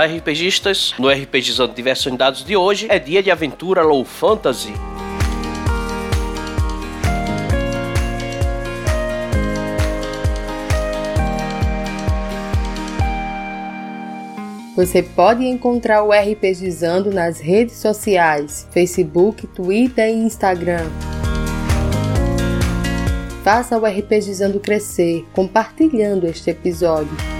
Olá, RPGistas! No RPGizando Diversos Dados de hoje é dia de aventura low fantasy. Você pode encontrar o RPGizando nas redes sociais, Facebook, Twitter e Instagram. Faça o RPGizando crescer, compartilhando este episódio.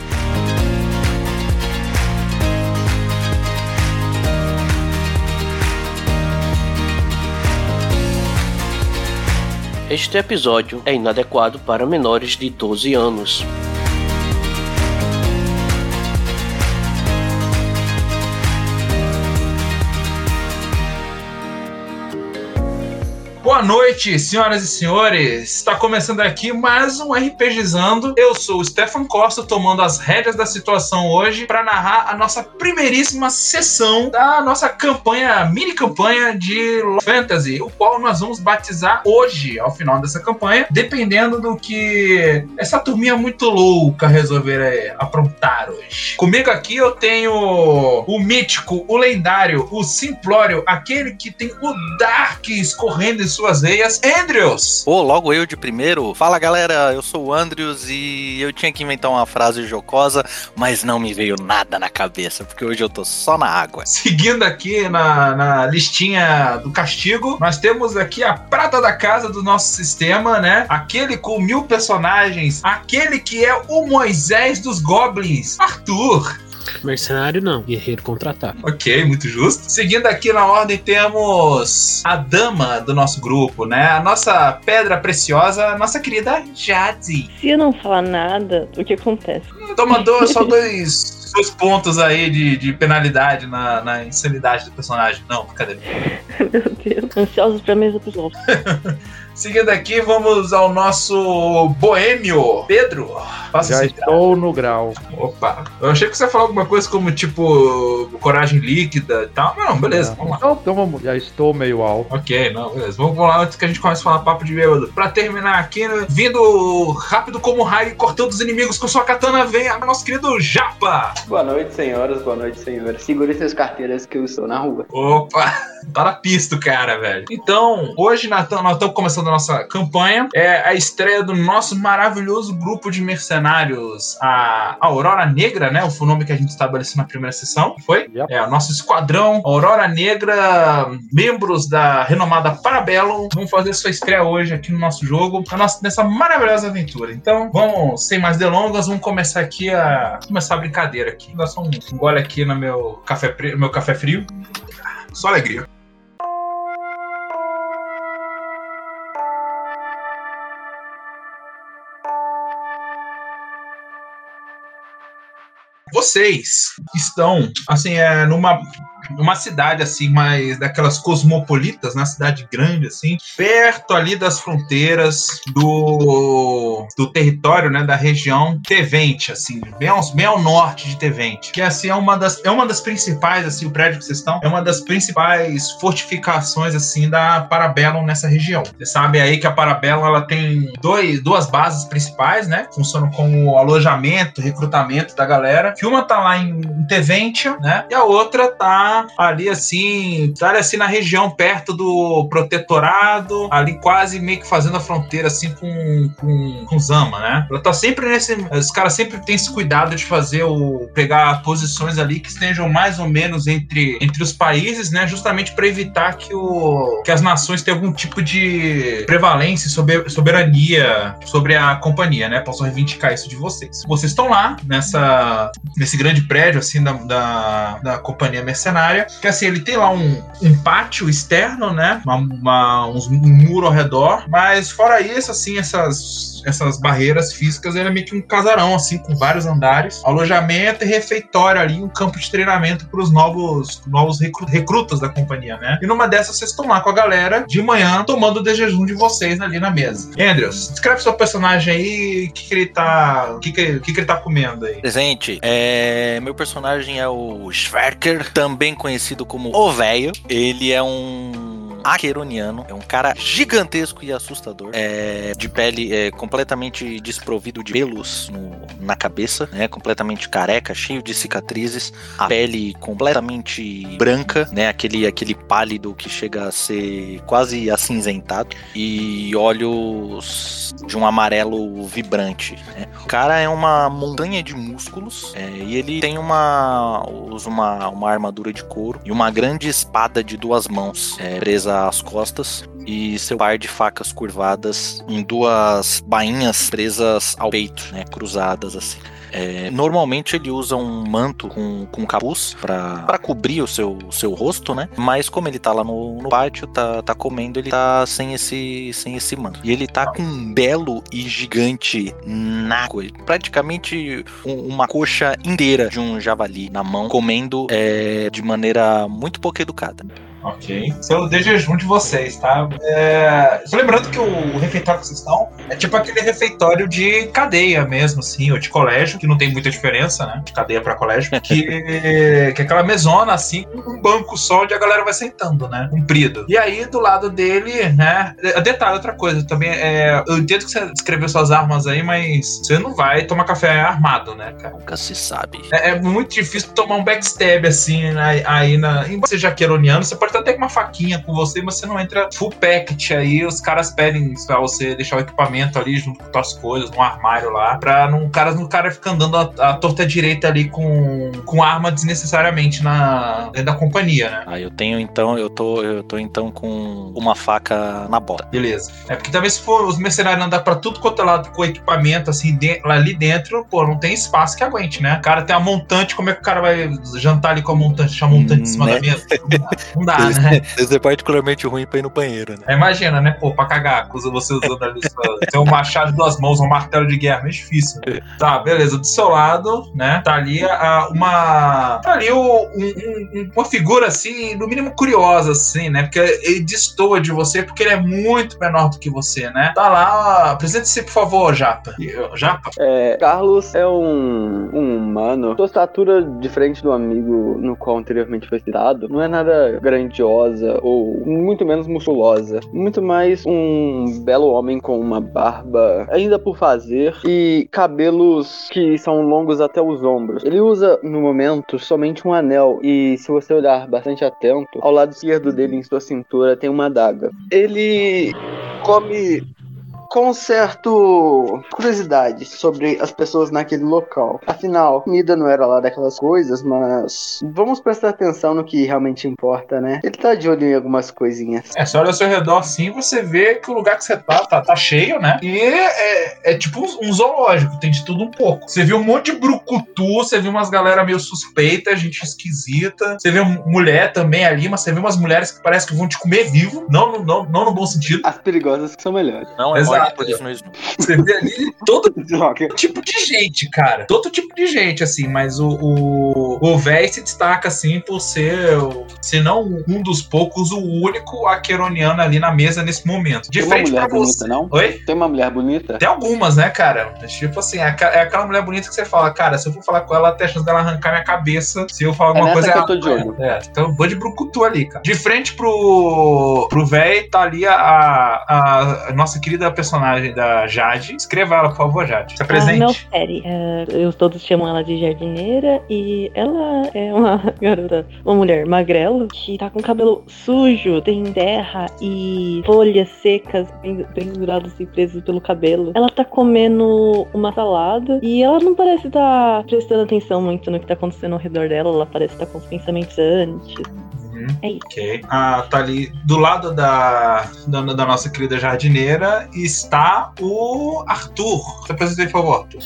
Este episódio é inadequado para menores de 12 anos. Boa noite, senhoras e senhores. Está começando aqui mais um RPGizando. Eu sou o Stefan Costa, tomando as rédeas da situação hoje para narrar a nossa primeiríssima sessão da nossa campanha, mini campanha de Fantasy, o qual nós vamos batizar hoje, ao final dessa campanha, dependendo do que essa turminha muito louca resolver é, aprontar hoje. Comigo aqui eu tenho o mítico, o lendário, o simplório, aquele que tem o Dark escorrendo em sua suas veias, Andrews. Pô, logo eu de primeiro. Fala galera, eu sou o Andrews e eu tinha que inventar uma frase jocosa, mas não me veio nada na cabeça, porque hoje eu tô só na água. Seguindo aqui na, na listinha do castigo, nós temos aqui a prata da casa do nosso sistema, né? Aquele com mil personagens, aquele que é o Moisés dos Goblins, Arthur. Mercenário não, guerreiro contra-ataque. Ok, muito justo. Seguindo aqui na ordem, temos a dama do nosso grupo, né? A nossa pedra preciosa, a nossa querida Jade. Se eu não falar nada, o que acontece? Toma dois, só dois, dois pontos aí de, de penalidade na, na insanidade do personagem. Não, cadê? Meu Deus. Ansiosos pra mesa pros Seguindo aqui, vamos ao nosso boêmio, Pedro. Faça Já estou no grau. Opa. Eu achei que você ia falar alguma coisa como, tipo, coragem líquida e tal. Não, beleza, é. vamos lá. Então, então vamos, já estou meio alto. Ok, não, beleza. Vamos, vamos lá antes que a gente comece a falar papo de bêbado. Pra terminar aqui, né, vindo rápido como raio, cortando os inimigos com sua katana, vem a nosso querido Japa. Boa noite, senhoras. Boa noite, senhores. Segure suas carteiras que eu estou na rua. Opa, tá na pista, cara, velho. Então, hoje nós estamos começando a nossa campanha. É a estreia do nosso maravilhoso grupo de mercenários cenários a Aurora Negra, né? O nome que a gente estabeleceu na primeira sessão, foi? Yep. É, o nosso esquadrão Aurora Negra, membros da renomada Parabellum, vão fazer sua estreia hoje aqui no nosso jogo, nessa maravilhosa aventura. Então, vamos, sem mais delongas, vamos começar aqui a começar a brincadeira aqui. Dá só um gole aqui no meu café, meu café frio. Só alegria. Vocês estão, assim, é, numa uma cidade assim, mais daquelas cosmopolitas, na né? cidade grande assim, perto ali das fronteiras do, do território, né, da região Tevente, assim, bem ao, bem ao norte de Tevente, que assim é uma das é uma das principais assim, o prédio que vocês estão é uma das principais fortificações assim da Parabellum nessa região. Você sabe aí que a Parabellum ela tem dois, duas bases principais, né, funcionam como alojamento, recrutamento da galera. Que uma tá lá em Teventia, né, e a outra tá ali assim, tá assim na região perto do protetorado, ali quase meio que fazendo a fronteira assim com, com, com Zama, né? Ela tá sempre nesse. Os caras sempre têm esse cuidado de fazer o. pegar posições ali que estejam mais ou menos entre, entre os países, né? Justamente para evitar que, o, que as nações tenham algum tipo de prevalência, sobre, soberania sobre a companhia, né? Posso reivindicar isso de vocês. Vocês estão lá nessa, nesse grande prédio assim da, da, da companhia mercenária que assim, ele tem lá um, um pátio externo, né? Uma, uma- uns- um muro ao redor, mas fora isso, assim, essas, essas barreiras físicas, ele é meio que um casarão, assim, com vários andares, alojamento e refeitório ali, um campo de treinamento para os novos, novos recru- recrutas da companhia, né? E numa dessas vocês estão lá com a galera de manhã tomando o de jejum de vocês ali na mesa. Andrews, descreve seu personagem aí, o que, que ele tá. O que, que, que, que ele tá comendo aí? Presente, é, meu personagem é o Schwerker, também conhecido como O Véio. Ele é um Aqueroniano, é um cara gigantesco e assustador, é, de pele é, completamente desprovido de pelos no- na cabeça, né, completamente careca, cheio de cicatrizes, a pele completamente branca, né, aquele, aquele pálido que chega a ser quase acinzentado, e olhos de um amarelo vibrante. né. O cara é uma montanha de músculos é, e ele tem uma usa uma, uma armadura de couro e uma grande espada de duas mãos é, presa às costas e seu par de facas curvadas em duas bainhas presas ao peito, né, cruzadas assim. É, normalmente ele usa um manto com, com capuz para cobrir o seu, seu rosto, né? Mas como ele tá lá no, no pátio, tá, tá comendo, ele tá sem esse, sem esse manto. E ele tá com um belo e gigante naco, praticamente um- uma coxa inteira de um javali na mão, comendo é, de maneira muito pouco educada. Ok. Seu de jejum de vocês, tá? É... Só lembrando que o refeitório que vocês estão é tipo aquele refeitório de cadeia mesmo, assim, ou de colégio, que não tem muita diferença, né? De cadeia pra colégio. Que, que é aquela mesona, assim, com um banco só onde a galera vai sentando, né? Comprido. E aí, do lado dele, né? é, Detalhe, outra coisa também. É... Eu entendo que você descreveu suas armas aí, mas você não vai tomar café armado, né, cara? Nunca se sabe. É, é muito difícil tomar um backstab assim aí, aí na. Embora seja queroniano, você pode até ter uma faquinha com você, mas você não entra full packet aí. Os caras pedem pra você deixar o equipamento ali junto com suas coisas, num armário lá, pra não, o cara, não cara ficar andando a, a torta direita ali com, com arma desnecessariamente na, dentro da companhia, né? Ah, eu tenho então, eu tô, eu tô então com uma faca na bota. Beleza. É porque também se for os mercenários andar pra tudo quanto é lado com equipamento assim de- lá ali dentro, pô, não tem espaço que aguente, né? O cara tem a montante, como é que o cara vai jantar ali com a montante, deixar a montante em cima Né? da mesa? Não dá, não dá, né? Isso é particularmente ruim pra ir no banheiro, né? Aí Imagina, né, pô, pra cagar, você usando ali sua, seu machado de duas mãos, um martelo de guerra, meio difícil. Tá, beleza. Do seu lado, né, tá ali a, uma. Tá ali o- um- um- uma figura assim, no mínimo curiosa, assim, né? Porque ele destoa de você porque ele é muito menor do que você, né? Tá lá, apresente-se, por favor, Japa. Eu, Japa? É, Carlos é um, um humano. Sua estatura, diferente do amigo no qual anteriormente foi citado, não é nada grandiosa ou muito menos musculosa. Muito mais um belo homem com uma barba ainda por fazer e cabelos que são longos até os ombros. Ele usa, no momento, somente um anel e, se você olhar bastante atento, ao lado esquerdo dele, em sua cintura, tem uma adaga. Ele come com certo curiosidade sobre as pessoas naquele local. Afinal, a comida não era lá daquelas coisas, mas vamos prestar atenção no que realmente importa, né? Ele tá de olho em algumas coisinhas. É, você olha ao seu redor assim, você vê que o lugar que você tá, tá, tá cheio, né? E é, é tipo um, zoológico, tem de tudo um pouco. Você viu um monte de brucutu, você viu umas galera meio suspeita, gente esquisita. Você vê mulher também ali, mas você vê umas mulheres que parece que vão te comer vivo. Não, no- não, não no bom sentido. As perigosas que são melhores. Não é Exato. Snoop. Você vê ali todo tipo de gente, cara. Todo tipo de gente, assim, mas o, o, o véi se destaca, assim, por ser, se não um dos poucos, o único aqueroniano ali na mesa nesse momento. De Tem uma frente mulher pra você. bonita, não? Oi? Tem uma mulher bonita? Tem algumas, né, cara? Tipo assim, é é aquela mulher bonita que você fala, cara, se eu for falar com ela, tem a chance dela arrancar minha cabeça se eu falar É alguma nessa coisa que eu tô de olho. É, então eu vou de brucutu ali, cara. De frente pro, pro véi, tá ali a, a, a nossa querida personagem da Jade. Escreva ela, por favor, Jade. Se apresente. Melferi. É, eu todos chamam ela de jardineira e ela é uma garota, uma mulher magrela que tá com cabelo sujo, tem terra e folhas secas pen- penduradas e presas pelo cabelo. Ela tá comendo uma salada e ela não parece estar prestando atenção muito no que tá acontecendo ao redor dela. Ela parece estar com os pensamentos antes. Uhum. É isso. Ok. Ah, tá ali do lado da, da, da nossa querida jardineira está o Arthur. Você apresenta aí, por favor, Arthur.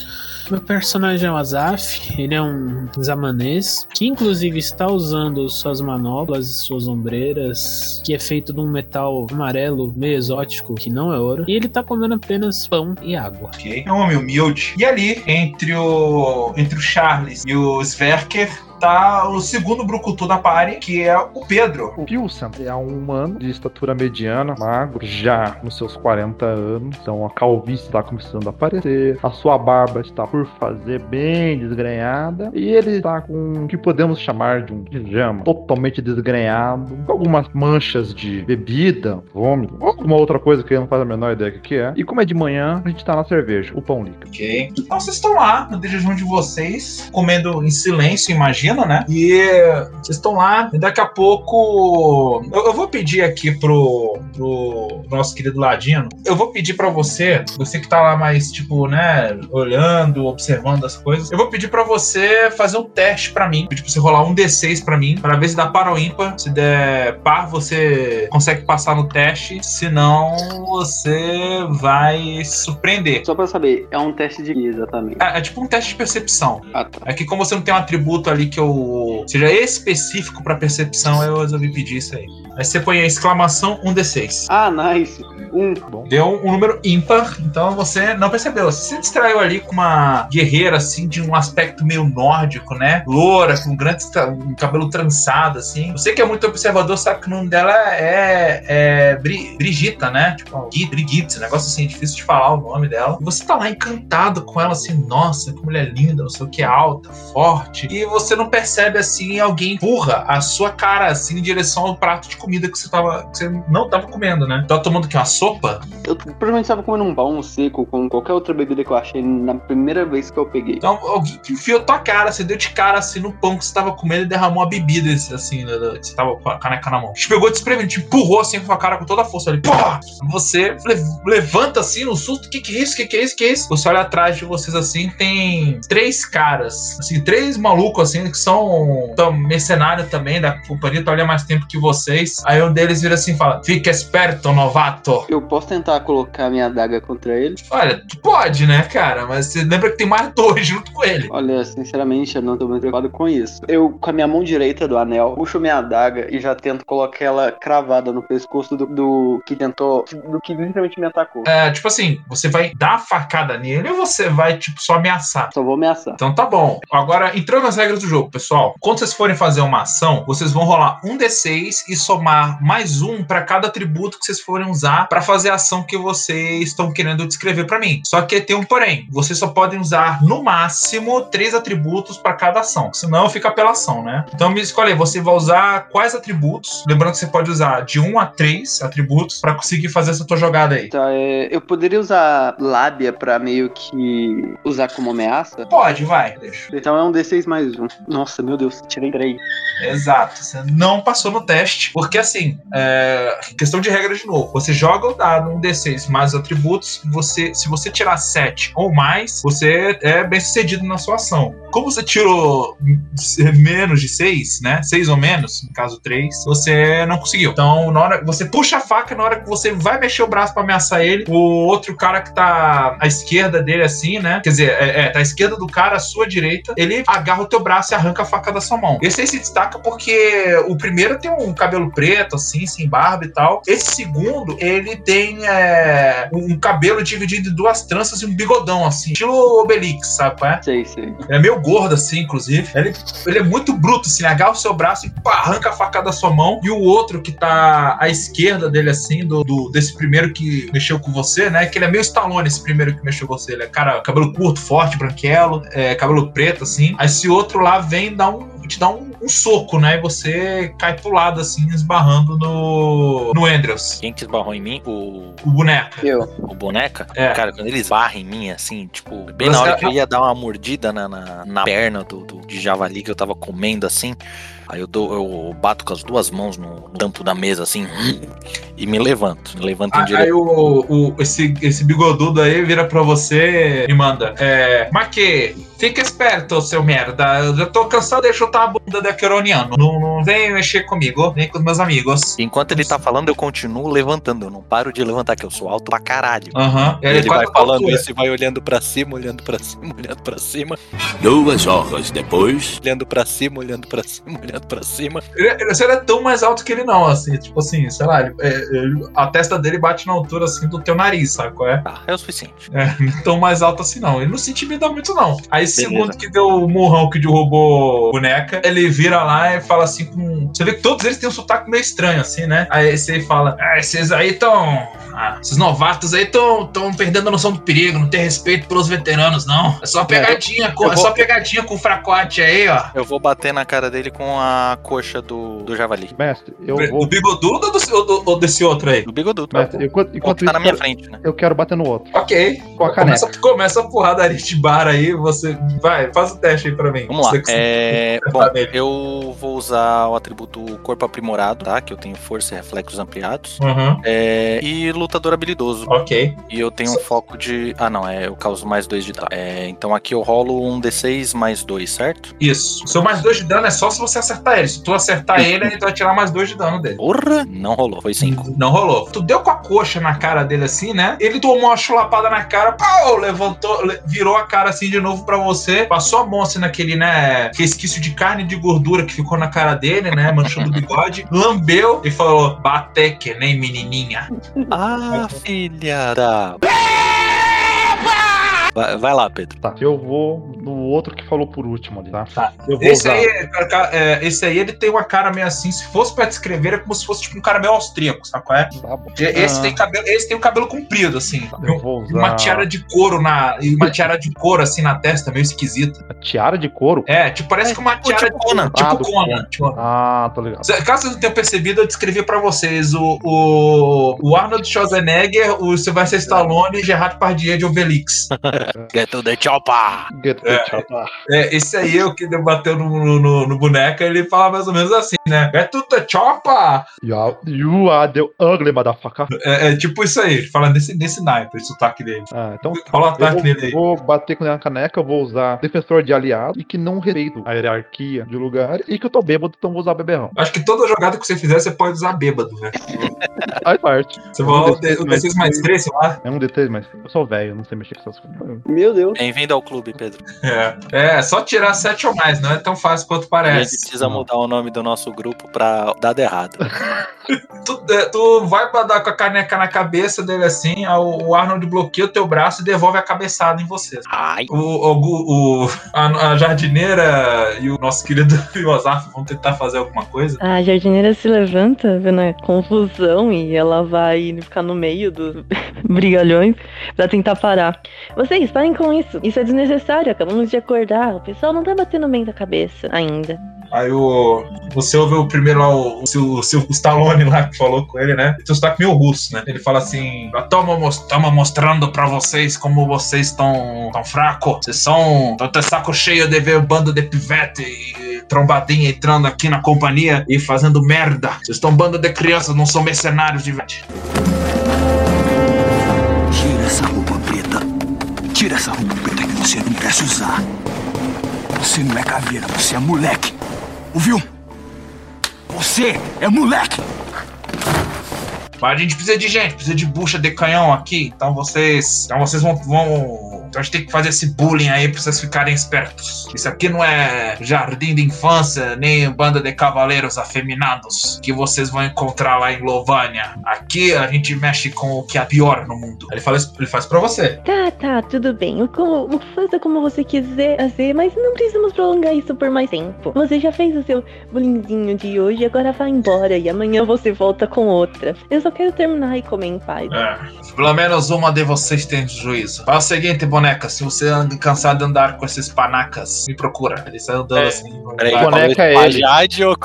Meu personagem é o Azaf, ele é um zamanês, que inclusive está usando suas manoplas e suas ombreiras, que é feito de um metal amarelo meio exótico, que não é ouro, e ele tá comendo apenas pão e água. Ok. É um homem humilde. E ali, entre o, entre o Charles e o Sverker, tá o segundo brucutu da party, que é o Pedro. O Pilsen é um humano de estatura mediana, magro, já nos seus 40 anos. Então a calvície está começando a aparecer, a sua barba está por fazer bem desgrenhada, e ele está com o que podemos chamar de um pijama totalmente desgrenhado, com algumas manchas de bebida, vômito, alguma outra coisa que ele não faz a menor ideia do que é. E como é de manhã, a gente tá na cerveja, o pão líquido. Ok. Então vocês estão lá no jejum de vocês, comendo em silêncio, imagina, né? E vocês estão lá, e daqui a pouco. Eu, eu vou pedir aqui pro, pro nosso querido Ladino. Eu vou pedir pra você, você que tá lá mais, tipo, né, olhando, observando as coisas. Eu vou pedir pra você fazer um teste pra mim. Pra você rolar um D6 pra mim, pra ver se dá par ou ímpar. Se der par, você consegue passar no teste. Se não, você vai surpreender. Só pra saber, é um teste de exatamente? É, é tipo um teste de percepção. Ah, tá. É que como você não tem um atributo ali que eu seja específico pra percepção, eu resolvi pedir isso aí. Aí você põe a exclamação 1d6. Ah, nice. Um. Deu um número ímpar, então você não percebeu. Você se distraiu ali com uma guerreira, assim, de um aspecto meio nórdico, né? Loura, com grande tra- um cabelo trançado, assim. Você que é muito observador sabe que o nome dela é, é Bri- Brigita, né? Tipo, Brigitte, um negócio assim, difícil de falar o nome dela. E você tá lá encantado com ela, assim, nossa, que mulher linda, não sei o que, alta, forte. E você não percebe, assim, alguém empurra a sua cara, assim, em direção ao prato de comida que você, tava, que você não tava comendo, né? Tava tomando o quê? Uma sopa? Eu provavelmente estava comendo um pão seco com qualquer outra bebida que eu achei na primeira vez que eu peguei. Então, alguém que enfiou tua cara, você deu de cara assim no pão que você tava comendo e derramou a bebida, assim, que você tava com a caneca na mão. Te pegou desprevenido, te empurrou assim com a cara com toda a força ali. Porra! Você le- levanta assim no susto: o que, que é isso? O que, que é isso? O que é isso? Você olha atrás de vocês assim, tem três caras, assim, três malucos assim, que são, são mercenários também da companhia, tá olhando mais tempo que vocês. Aí um deles vira assim e fala: Fica esperto, novato. Eu posso tentar colocar minha adaga contra ele? Olha, tu pode, né, cara? Mas você lembra que tem mais dois junto com ele. Olha, sinceramente, eu não tô muito preocupado com isso. Eu, com a minha mão direita do anel, puxo minha adaga e já tento colocar ela cravada no pescoço do, do que tentou. do que literalmente me atacou. É, tipo assim, você vai dar a facada nele ou você vai, tipo, só ameaçar? Só vou ameaçar. Então tá bom. Agora, entrando nas regras do jogo, pessoal. Quando vocês forem fazer uma ação, vocês vão rolar um D6 e somar mais um pra cada atributo que vocês forem usar pra fazer a ação que vocês estão querendo descrever pra mim. Só que tem um porém. Vocês só podem usar, no máximo, três atributos pra cada ação. Senão fica apelação, né? Então me escolhe, você vai usar quais atributos? Lembrando que você pode usar de um a três atributos pra conseguir fazer essa tua jogada aí. Tá, é, eu poderia usar lábia pra meio que usar como ameaça? Pode, vai. Deixa. Então é um D6 mais um. Nossa, meu Deus, tirei três. Exato, você não passou no teste, porque assim, é, questão de regra de novo, você joga o dado um D6 mais os atributos, você, se você tirar 7 ou mais, você é bem sucedido na sua ação. Como você tirou menos de 6, né? 6 ou menos, no caso 3, você não conseguiu. Então, na hora você puxa a faca, na hora que você vai mexer o braço pra ameaçar ele, o outro cara que tá à esquerda dele, assim, né? Quer dizer, é, é, tá à esquerda do cara, à sua direita, ele agarra o teu braço e arranca a faca da sua mão. Esse aí se destaca porque o primeiro tem um cabelo preto, assim, sem barba e tal. Esse segundo, ele tem é, um cabelo dividido em duas tranças e um bigodão, assim, estilo Obelix, sabe? é? Sei, sei. É meio gordo, assim, inclusive. Ele, ele é muito bruto, assim, agarra o seu braço e pá, arranca a faca da sua mão. E o outro que tá à esquerda dele, assim, do, do- desse primeiro que mexeu com você, né? Que ele é meio Stallone, esse primeiro que mexeu com você. Ele é cara, cabelo curto, forte, branquelo, é, cabelo preto, assim. Aí esse outro lá vem dar um, te dá um, um soco, né? E você cai pro lado, assim, esbarrando no, no Andrews, Quem que esbarrou em mim? O, o boneco. Eu. o boneca? É. Cara, quando ele esbarra em mim, assim, tipo, bem Você- na hora que eu ia dar uma mordida na, na, na perna do, do- de javali que eu tava comendo, assim, Aí eu, dou, eu bato com as duas mãos no, tampo da mesa, assim, e me levanto. Me levanto em Aí, direção. aí o, o- esse, esse bigodudo aí vira pra você e manda. É. Maque, fica esperto, seu merda. Eu já tô cansado de chutar a bunda da Queroniano. Não, não vem mexer comigo, nem com os meus amigos. Enquanto ele tá falando, eu continuo levantando. Eu não paro de levantar, que eu sou alto pra caralho. Aham. E ele quase vai tá falando altura. isso e vai olhando pra cima, olhando pra cima, olhando pra cima, Duas horas depois. olhando pra cima, olhando pra cima, olhando pra cima. Ele, ele- você não é tão mais alto que ele, não, assim. Tipo assim, sei lá, ele- é, ele- a testa dele bate na altura assim do teu nariz, sabe qual é? Tá, é o suficiente. É, não é tão mais alto assim, não. Ele não se intimida muito, não. Aí, Beleza. segundo que deu o murrão que derrubou boneca, ele vira lá e fala assim com. Você vê que todos eles têm um sotaque meio estranho, assim, né? Aí você fala: Ah, esses aí estão. Esses novatos aí estão perdendo a noção do perigo, não tem respeito pelos veteranos, não. É só pegadinha, com, eu é vou- só pegadinha com o fracote aí, ó. Eu vou bater na cara dele com a coxa do, do javali. Mestre, eu Do vou. bigodudo ou, do- ou do- ou desse outro aí? Do bigodudo. Mestre, enquanto, O enquanto que tá na minha eu- frente, né? eu quero bater no outro. Ok. Com a caneca. Começa, começa a porradaria de bar aí, você. Vai, faz o teste aí pra mim. Vamos lá. É, bom, nele. eu vou usar o atributo corpo aprimorado, tá? Que eu tenho força e reflexos ampliados. Uhum. É, e lutador habilidoso. Ok. E eu tenho um foco de. Ah, não, é, eu causo mais dois de dano. É, então aqui eu rolo um D6 mais dois, certo? Isso. O seu mais dois de dano é só se você acertar ele. Se tu acertar ele, ele vai tirar mais dois de dano dele. Porra! Não rolou, foi cinco. Não rolou. Tu deu com a coxa na cara dele assim, né? Ele tomou uma chulapada na cara, pau, levantou, le- virou a cara assim de novo pra você, passou a mão assim naquele, né, resquício de carne e de gordura que ficou na cara dele, né, manchando o bigode, lambeu e falou, bate que nem menininha. Ah, filha da. Vai, vai lá, Pedro. Tá, eu vou no outro que falou por último ali, tá? Tá. Eu vou Esse usar. aí, cara, cara, é, esse aí, ele tem uma cara meio assim, se fosse pra descrever, é como se fosse tipo um cara meio austríaco, sabe qual é? Tá bom. Esse Ah, tem cabelo, esse tem o cabelo comprido, assim. Eu vou usar. Uma tiara de couro na. e Uma tiara de couro assim na testa, meio esquisita. a tiara de couro? É, tipo, parece que uma tipo tiara tipo Conan. Tipo Ah, Conan. Conan. Tipo, Ah, tô ligado. Caso vocês não tenham percebido, eu descrevi pra vocês o, o, o Arnold Schwarzenegger, o Sylvester Stallone e Gerard Depardieu de Obelix. Get to the chopper! Get the chopper. É, esse aí é o que bateu no, no, no boneco, ele fala mais ou menos assim, né? É tudo chopa! You are, you are the ugly motherfucker. É, é tipo isso aí, ele fala nesse, nesse naipe, esse sotaque dele. Ah, então um Eu ataque vou, nele aí. vou bater com ele na caneca, eu vou usar defensor de aliado e que não respeito a hierarquia de lugar e que eu tô bêbado, então vou usar beberrão. Acho que toda jogada que você fizer, você pode usar bêbado, velho. Faz parte. Você vai o D- o D6 mais 3, sei lá. É um D3, mas eu sou velho, não sei mexer com essas coisas. Meu Deus. Bem-vindo ao clube, Pedro. É. é, só tirar 7 ou mais, não é tão fácil quanto A gente parece. precisa mudar o nome do nosso grupo pra dado errado. Tu, tu vai pra dar com a caneca na cabeça dele assim, o Arnold bloqueia o teu braço e devolve a cabeçada em você. Ai. O, o, o- a, a jardineira e o nosso querido Yosaf vão tentar fazer alguma coisa. A jardineira se levanta, vendo a confusão, e ela vai ficar no meio dos brigalhões pra tentar parar. Vocês, parem com isso. Isso é desnecessário, acabamos de acordar. O pessoal não tá batendo bem da cabeça ainda. Aí o, você ouve o primeiro lá, o, o, o seu Stallone lá que falou com ele, né? Seu sotaque meio russo, né? Ele fala assim: Toma, mos- toma mostrando pra vocês como vocês estão tão fracos. Vocês são. Estão até saco cheio de ver bando de pivete e trombadinha entrando aqui na companhia e fazendo merda. Vocês estão um bando de crianças, não são mercenários de verdade. Tira essa roupa preta que você não merece usar. Você não é caveira, você é moleque. Ouviu? Você é moleque. Mas a gente precisa de gente, precisa de bucha de canhão aqui. Então vocês. Então vocês vão. vão então a gente tem que fazer esse bullying aí pra vocês ficarem espertos. Isso aqui não é jardim de infância, nem banda de cavaleiros afeminados que vocês vão encontrar lá em Lovânia. Aqui a gente mexe com o que é pior no mundo. Ele fala isso, ele faz pra você. Tá, tá, tudo bem. O como, faça como você quiser fazer, mas não precisamos prolongar isso por mais tempo. Você já fez o seu bolinzinho de hoje, agora vai embora e amanhã você volta com outra. Eu só quero terminar e comer em paz. É. Pelo menos uma de vocês tem juízo. Faz o seguinte, boneco. Boneca, se você cansado de andar com esses panacas, me procura. Ele sai andando É, assim. Peraí, boneca é ele. Jade ou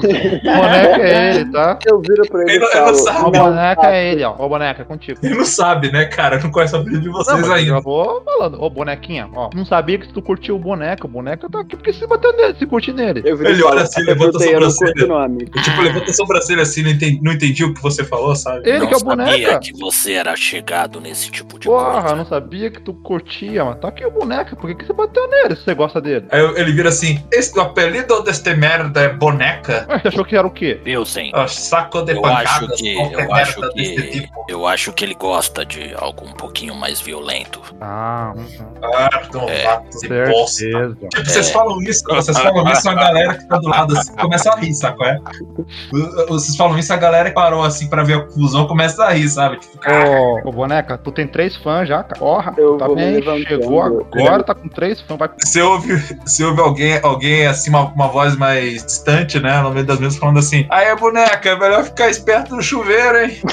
boneca é ele, tá? Eu viro pra ele Ele não- ele não sabe. O "Não, boneca é ele, ó. O boneca é contigo. Ele não sabe, né, cara? Não conhece a vida de Não, vocês eu ainda. já vou falando. Ô, bonequinha, ó. Não sabia que tu curtiu o boneco. O boneco tá aqui porque se bateu nele, se curte nele. Eu Ele olha assim, "Eu levanta a eu não sobrancelha. Eu, tipo, levanta a sobrancelha assim, não entendi, não entendi o que você falou, sabe? Ele não que é o sabia boneca. que você era chegado nesse tipo de Porra, coisa. eu não sabia que tu curtia, mas tá aqui o boneco. Por que, que você bateu nele se você gosta dele? Aí ele vira assim: Este o apelido deste merda é boneca? Ué, você achou que era o quê? Eu sim. Ó, saco de Eu pancadas. acho que, eu acho que, tipo. eu acho que ele gosta de algo um pouquinho mais violento. Ah, uhum. Ah, novato de bosta. certeza. Tipo, vocês falam isso, vocês falam isso, a galera que tá do lado assim, começa a rir, saco? É? Vocês falam isso, a galera que parou assim pra ver a confusão começa a rir, sabe? Tipo, cara, Ô, ô, boneca, tu tem três fãs já, cara. Porra, Eu tá vou me bem, levantando. chegou agora, tá com três fãs. Vai... você ouve, você ouve alguém, alguém assim, uma, uma voz mais distante, né? No meio das mesas falando assim: Aí, boneca, é melhor ficar esperto no chuveiro, hein?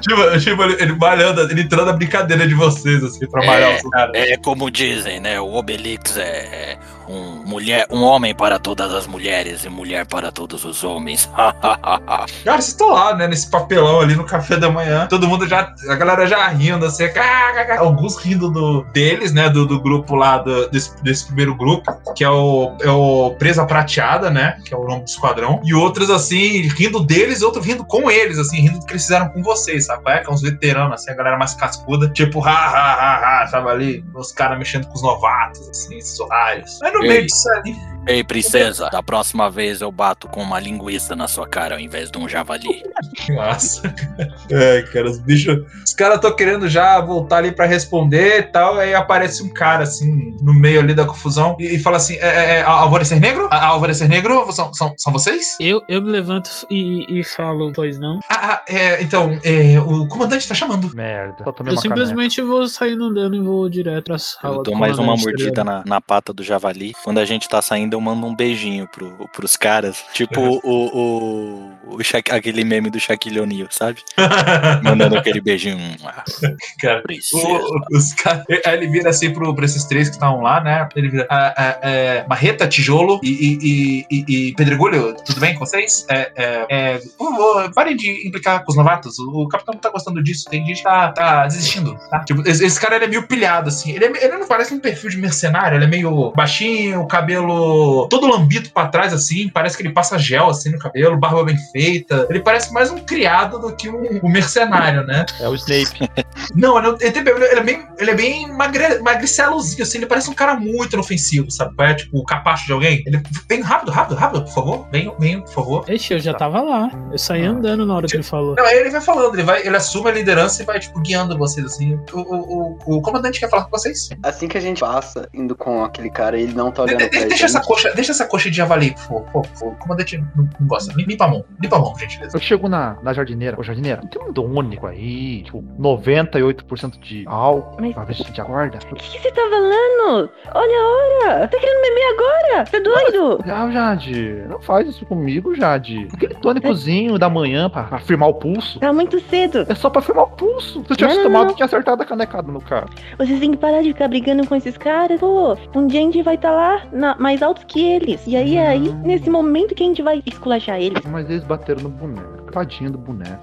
tipo, tipo, ele, ele malhando, ele entrando na brincadeira de vocês, assim, pra malhar os caras. É como dizem, né? O Obelix é um, mulher, um homem para todas as mulheres e mulher para todos os homens. Cara, vocês estão lá, né, nesse papelão ali no café da manhã. Todo mundo já. A galera já rindo, assim. Alguns rindo do, deles, né? Do, do grupo lá, do- desse, desse primeiro grupo, que é o, é o Presa Prateada, né? Que é o nome do esquadrão. E outros, assim, rindo deles, outros rindo com eles, assim, rindo do que eles fizeram com vocês, sabe? É, que é uns veteranos, assim, a galera mais cascuda. Tipo, ha, ha, ha, ha, sabe ali? Os caras mexendo com os novatos, assim, esses horários. Mas no Ei. Ei, princesa, da próxima vez eu bato com uma linguiça na sua cara ao invés de um javali. Que massa. Ai, cara, os bichos. Os caras estão querendo já voltar ali pra responder e tal. Aí aparece um cara, assim, no meio ali da confusão e, e fala assim: é, é, é, Alvorecer Negro? A- Alvorecer Negro? São, são, são vocês? Eu, eu me levanto e, e falo, pois não. Ah, ah, é, então, é, o comandante tá chamando. Merda, só tomei Eu simplesmente vou saindo andando e vou direto pra sala. Eu do dou mais uma tá mordida na, na pata do javali. Quando a gente tá saindo, eu mando um beijinho pro, pros caras. Tipo o, o, o Sha- aquele meme do Shaquille O'Neal, sabe? Mandando aquele beijinho. Ah, cara. O- os Aí ele vira assim pro, pra esses três que estavam lá, né? Ele vira. ah, ah, é, Marreta, Tijolo e, e, e, e- Pedregulho, tudo bem com vocês? É, é, é, por favor, parem de implicar com os novatos. O, o capitão não tá gostando disso. Tem gente que tá, tá desistindo, tá? Tipo, esse, esse cara ele é meio pilhado, assim. Ele, ele não parece um perfil de mercenário, ele é meio baixinho, cabelo todo lambido pra trás, assim. Parece que ele passa gel assim no cabelo, barba bem feita. Ele parece mais um criado do que um, um mercenário, né? É o Snape. Não, ele, ele, tem- ele é bem, ele é bem magre, magricelozinho, assim, ele parece um cara muito inofensivo, sabe? É tipo o capacho de alguém. Ele vem rápido, rápido, rápido, por favor. Venham, venham, por favor. Ixi, eu já tava lá. Eu saí Ah. andando na hora que ele falou. Não, aí ele vai falando, ele vai, ele assume a liderança e vai, tipo, guiando vocês, assim. O, o, o, o comandante quer falar com vocês? Assim que a gente passa, indo com aquele cara, ele não tá De- olhando de- pra deixa gente. essa coxa, deixa essa coxa de javali, por favor. O comandante não, não gosta. Limpa a mão, limpa a mão, por gentileza. Eu chego na, na jardineira. Ô, jardineira, tem um dônico aí, tipo, 98% de álcool. Mas- Pra ver se a gente acorda. O que, que você tá falando? Olha a hora! Tá querendo beber agora? Tá doido? Ah, Jade, não faz isso comigo, Jade. Aquele tônicozinho da manhã pra, pra firmar o pulso. Tá muito cedo. É só pra firmar o pulso. Se eu tivesse Não, tomado, não. eu tinha acertado a canecada no cara. Vocês têm que parar de ficar brigando com esses caras. Pô, um dia a gente vai estar lá na- mais que eles. E aí, é aí, nesse momento que a gente vai esculachar eles. Mas eles bateram no boneco. Tadinho do boneco.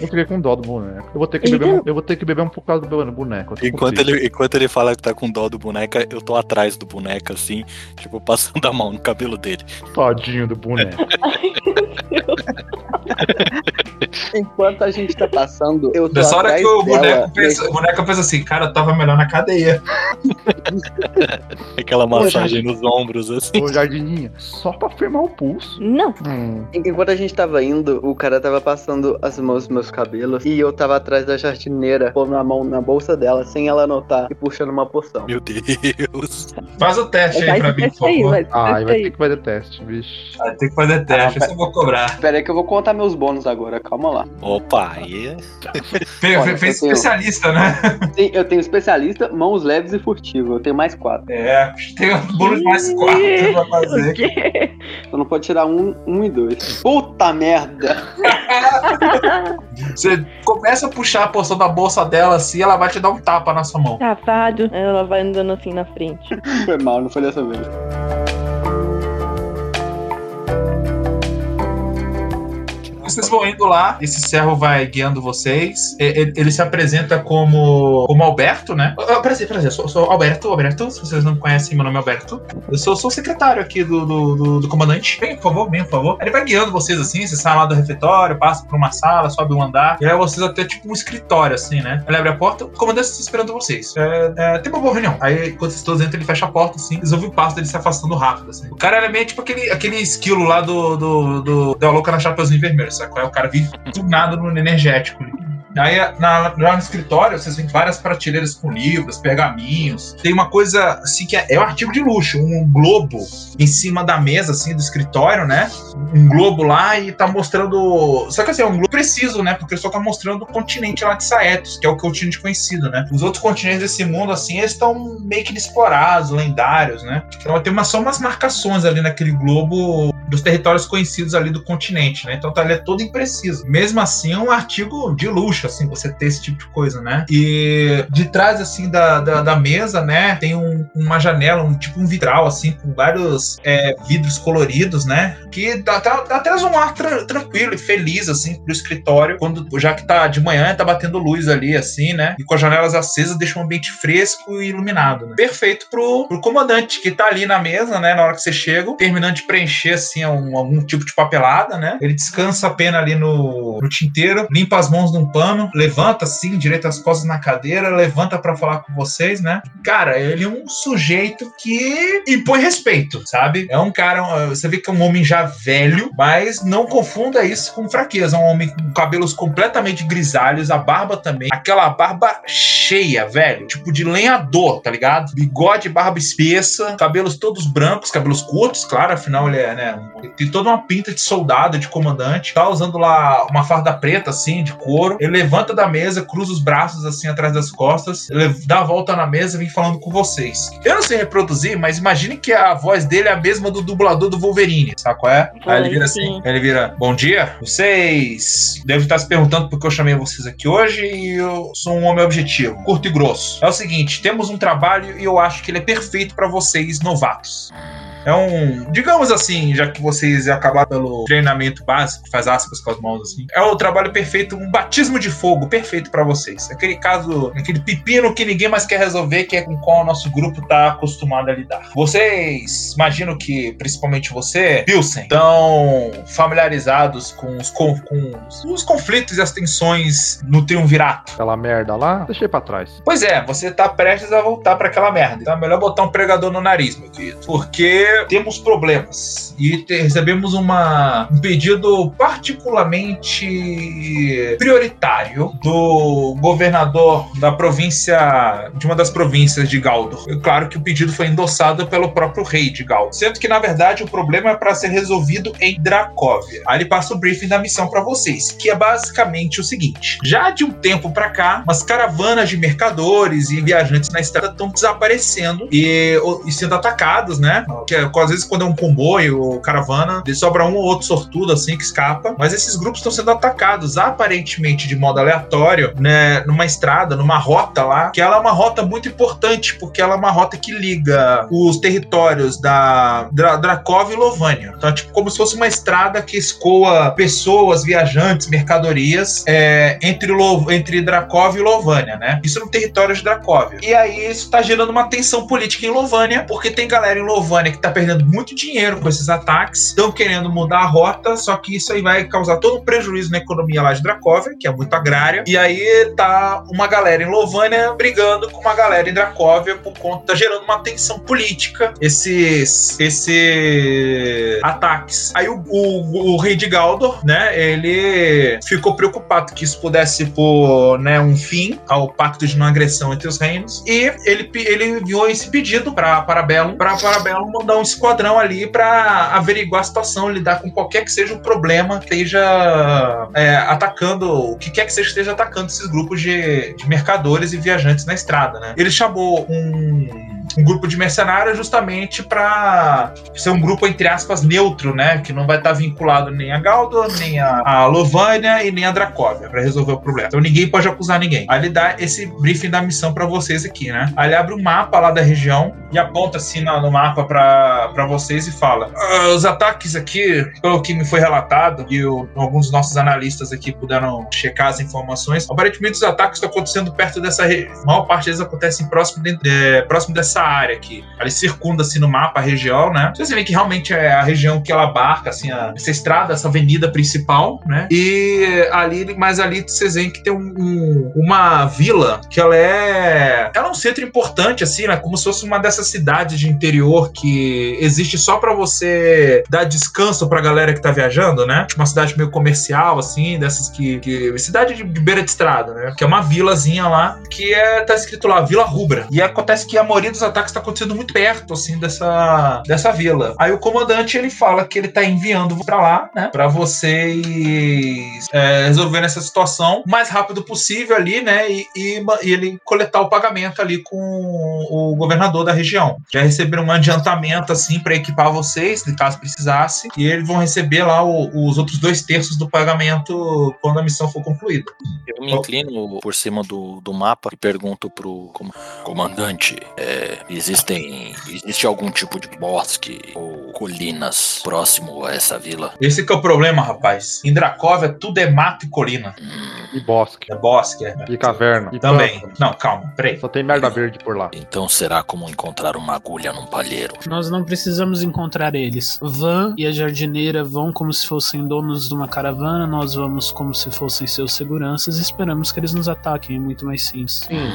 Eu fiquei com dó do boneco. Eu vou ter que Ele beber, tem- um, eu vou ter que beber um por causa do boneco. Enquanto ele, enquanto ele fala que tá com dó do boneca, eu tô atrás do boneca, assim, tipo, passando a mão no cabelo dele. Tadinho do boneco. Enquanto a gente tá passando, eu tô Nessa hora que o boneco pensa, o boneco pensa assim, cara, tava melhor na cadeia. Aquela massagem nos ombros, assim. Ô, jardininha, só pra firmar o pulso. Não. Hum. Enquanto a gente tava indo, o cara tava passando as mãos nos meus cabelos e eu tava atrás da jardineira, pondo a mão na bolsa dela sem ela notar e puxando uma poção. Meu Deus. Faz o teste aí Vai pra mim, por teste aí, favor. vai teste vai aí. ter que fazer teste, bicho. Ah, tem que fazer teste, isso eu vou cobrar. Espera aí que eu vou contar meus bônus agora, calma lá. Opa, aí. Fe- Olha, fe- Fez eu tenho- especialista, né? Tem- Eu tenho especialista, mãos leves e furtivo. Eu tenho mais quatro. É, tem um bônus mais quatro pra O fazer. quê? Só não pode tirar um, um e dois. Puta merda! Você começa a puxar a porção da bolsa dela assim, ela vai te dar um tapa na sua mão. Safado. Ela vai andando assim na frente. Foi mal, não foi dessa vez. Vocês vão indo lá, esse servo vai guiando vocês. Ele se apresenta como, como Alberto, né? Ah, Prazer, prazer. Sou, sou Alberto, Alberto. Se vocês não conhecem, meu nome é Alberto. Eu sou, sou o secretário aqui do, do, do- do comandante. Vem, por favor, vem, por favor. Ele vai guiando vocês assim, vocês saem lá do refeitório, passa por uma sala, sobe um andar, e leva vocês até tipo um escritório, assim, né? Ele abre a porta, o comandante está esperando vocês. É, é, tem uma boa reunião. Aí, quando vocês todos entram, ele fecha a porta, assim, eles ouvem o passo dele se afastando rápido, assim. O cara era meio tipo aquele, aquele esquilo lá do, do, do, da louca na Chapeuzinho Vermelho, sabe? é? O cara vive do nada no energético ali. Aí na- lá no escritório vocês veem várias prateleiras com livros, pergaminhos. Tem uma coisa assim que é, é um artigo de luxo, um globo em cima da mesa assim do escritório, né? Um globo lá e tá mostrando. Só que assim, é um globo preciso, né? Porque só tá mostrando o continente lá de Saetos, que é o continente conhecido, né? Os outros continentes desse mundo, assim, eles estão meio que inexplorados, lendários, né? Então tem uma, só umas marcações ali naquele globo dos territórios conhecidos ali do continente, né? Então tá, ele é todo impreciso. Mesmo assim, é um artigo de luxo, assim, você ter esse tipo de coisa, né? E de trás, assim, da, da, da mesa, né, tem um- uma janela, um tipo um vitral, assim, com vários é, vidros coloridos, né? Que dá, dá, dá até um ar tra- tranquilo e feliz, assim, pro escritório, quando já que tá de manhã, tá batendo luz ali, assim, né? E com as janelas acesas deixa um ambiente fresco e iluminado, né? Perfeito pro, pro comandante que tá ali na mesa, né? Na hora que você chega, terminando de preencher, assim, um- algum tipo de papelada, né? Ele descansa a pena ali no, no tinteiro, limpa as mãos num pano, levanta assim, direita as costas na cadeira, levanta pra falar com vocês, né? Cara, ele é um sujeito que impõe respeito, sabe? É um cara, você vê que é um homem já velho, mas não confunda isso com fraqueza. É um homem com cabelos completamente grisalhos, a barba também, aquela barba cheia, velho, tipo de lenhador, tá ligado? Bigode, barba espessa, cabelos todos brancos, cabelos curtos, claro, afinal ele é, né? Ele tem toda uma pinta de soldado, de comandante, tá usando lá uma farda preta, assim, de couro. Ele levanta da mesa, cruza os braços assim atrás das costas, dá a volta na mesa e vem falando com vocês. Eu não sei reproduzir, mas imagine que a voz dele é a mesma do dublador do Wolverine, sabe qual é? Aí ele vira assim, Sim. ele vira, bom dia, vocês devem estar se perguntando por que eu chamei vocês aqui hoje e eu sou um homem objetivo, curto e grosso. É o seguinte, temos um trabalho e eu acho que ele é perfeito para vocês novatos. É um, digamos assim, já que vocês acabaram pelo treinamento básico, faz aspas com as mãos assim. É o trabalho perfeito, um batismo de fogo perfeito pra vocês. Aquele caso, aquele pepino que ninguém mais quer resolver, que é com qual o nosso grupo tá acostumado a lidar. Vocês, imagino que principalmente você, Pilsen, estão familiarizados com os, con- com os- os conflitos e as tensões no triunvirato. Aquela merda lá, deixei pra trás. Pois é, você tá prestes a voltar pra aquela merda. Então é melhor botar um pregador no nariz, meu querido. Porque temos problemas. E te- recebemos uma, um pedido particularmente prioritário do governador da província, de uma das províncias de Galdor. É claro que o pedido foi endossado pelo próprio rei de Galdor. Sendo que, na verdade, o problema é para ser resolvido em Dracóvia. Aí ele passa o briefing da missão para vocês, que é basicamente o seguinte: já de um tempo para cá, umas caravanas de mercadores e viajantes na estrada estão desaparecendo e, e sendo atacados, né? Que às vezes quando é um comboio ou caravana, sobra um ou outro sortudo assim que escapa, mas esses grupos estão sendo atacados aparentemente de modo aleatório, né? Numa estrada, numa rota lá, que ela é uma rota muito importante porque ela é uma rota que liga os territórios da Dra Dracov e Lovânia. Então é tipo como se fosse uma estrada que escoa pessoas, viajantes, mercadorias é, entre, entre Dracov e Lovânia, né? Isso no território de Dracóvia. E aí isso tá gerando uma tensão política em Lovânia, porque tem galera em Lovânia que tá perdendo muito dinheiro com esses ataques, estão querendo mudar a rota, só que isso aí vai causar todo um prejuízo na economia lá de Dracóvia, que é muito agrária. E aí tá uma galera em Lovânia brigando com uma galera em Dracóvia por conta, tá gerando uma tensão política esses, esses ataques. Aí o, o, o rei de Galdor, né, ele ficou preocupado que isso pudesse pôr, né, um fim ao pacto de não agressão entre os reinos e ele, ele enviou esse pedido para Parabellum, para Parabellum mandar um esquadrão ali pra averiguar a situação, lidar com qualquer que seja o problema esteja é, atacando, o que quer que seja esteja atacando esses grupos de, de mercadores e viajantes na estrada, né? Ele chamou um um grupo de mercenários justamente para ser um grupo, entre aspas, neutro, né? Que não vai estar vinculado nem a Galdor, nem a, a e nem a Dracóvia para resolver o problema. Então ninguém pode acusar ninguém. Aí ele dá esse briefing da missão para vocês aqui, né? Aí ele abre um mapa lá da região e aponta assim no, no mapa para vocês e fala: "Ah, os ataques aqui, pelo que me foi relatado, e o- alguns dos nossos analistas aqui puderam checar as informações, aparentemente os ataques estão acontecendo perto dessa região. A maior parte deles acontecem próximo, de- é, próximo dessa área aqui. Ele circunda assim no mapa a região, né? Vocês veem que realmente é a região que ela abarca, assim, a- essa estrada, essa avenida principal, né? E ali, mas ali vocês veem que tem um- um- uma vila que ela é. Ela é um centro importante, assim, né? Como se fosse uma dessas cidades de interior que existe só pra você dar descanso pra galera que tá viajando, né? Uma cidade meio comercial, assim, dessas que. que cidade de, de beira de estrada, né? Que é uma vilazinha lá que é, tá escrito lá, Vila Rubra. E acontece que a maioria dos ataques tá acontecendo muito perto, assim, dessa, dessa vila. Aí o comandante ele fala que ele tá enviando pra lá, né? Pra vocês é, resolverem essa situação o mais rápido possível ali, né? E, e e ele coletar o pagamento ali com o governador da região. Já receberam um adiantamento, assim, pra equipar vocês, caso precisasse. E eles vão receber lá o- os outros dois terços do pagamento quando a missão for concluída. Eu me inclino por cima do, do mapa e pergunto pro com- comandante: é, existem. Existe algum tipo de bosque ou colinas próximo a essa vila? Esse que é o problema, rapaz. Em Dracóvia, tudo é mato e colina. E bosque. É bosque, é. E caverna. E Também. pântano. Não, calma, peraí. Só tem merda verde por lá. Então será como encontrar uma agulha num palheiro. Nós não precisamos encontrar eles. Van e a jardineira vão como se fossem donos de uma caravana, nós vamos como se fossem seus seguranças e esperamos que eles nos ataquem. É muito mais simples. Sim,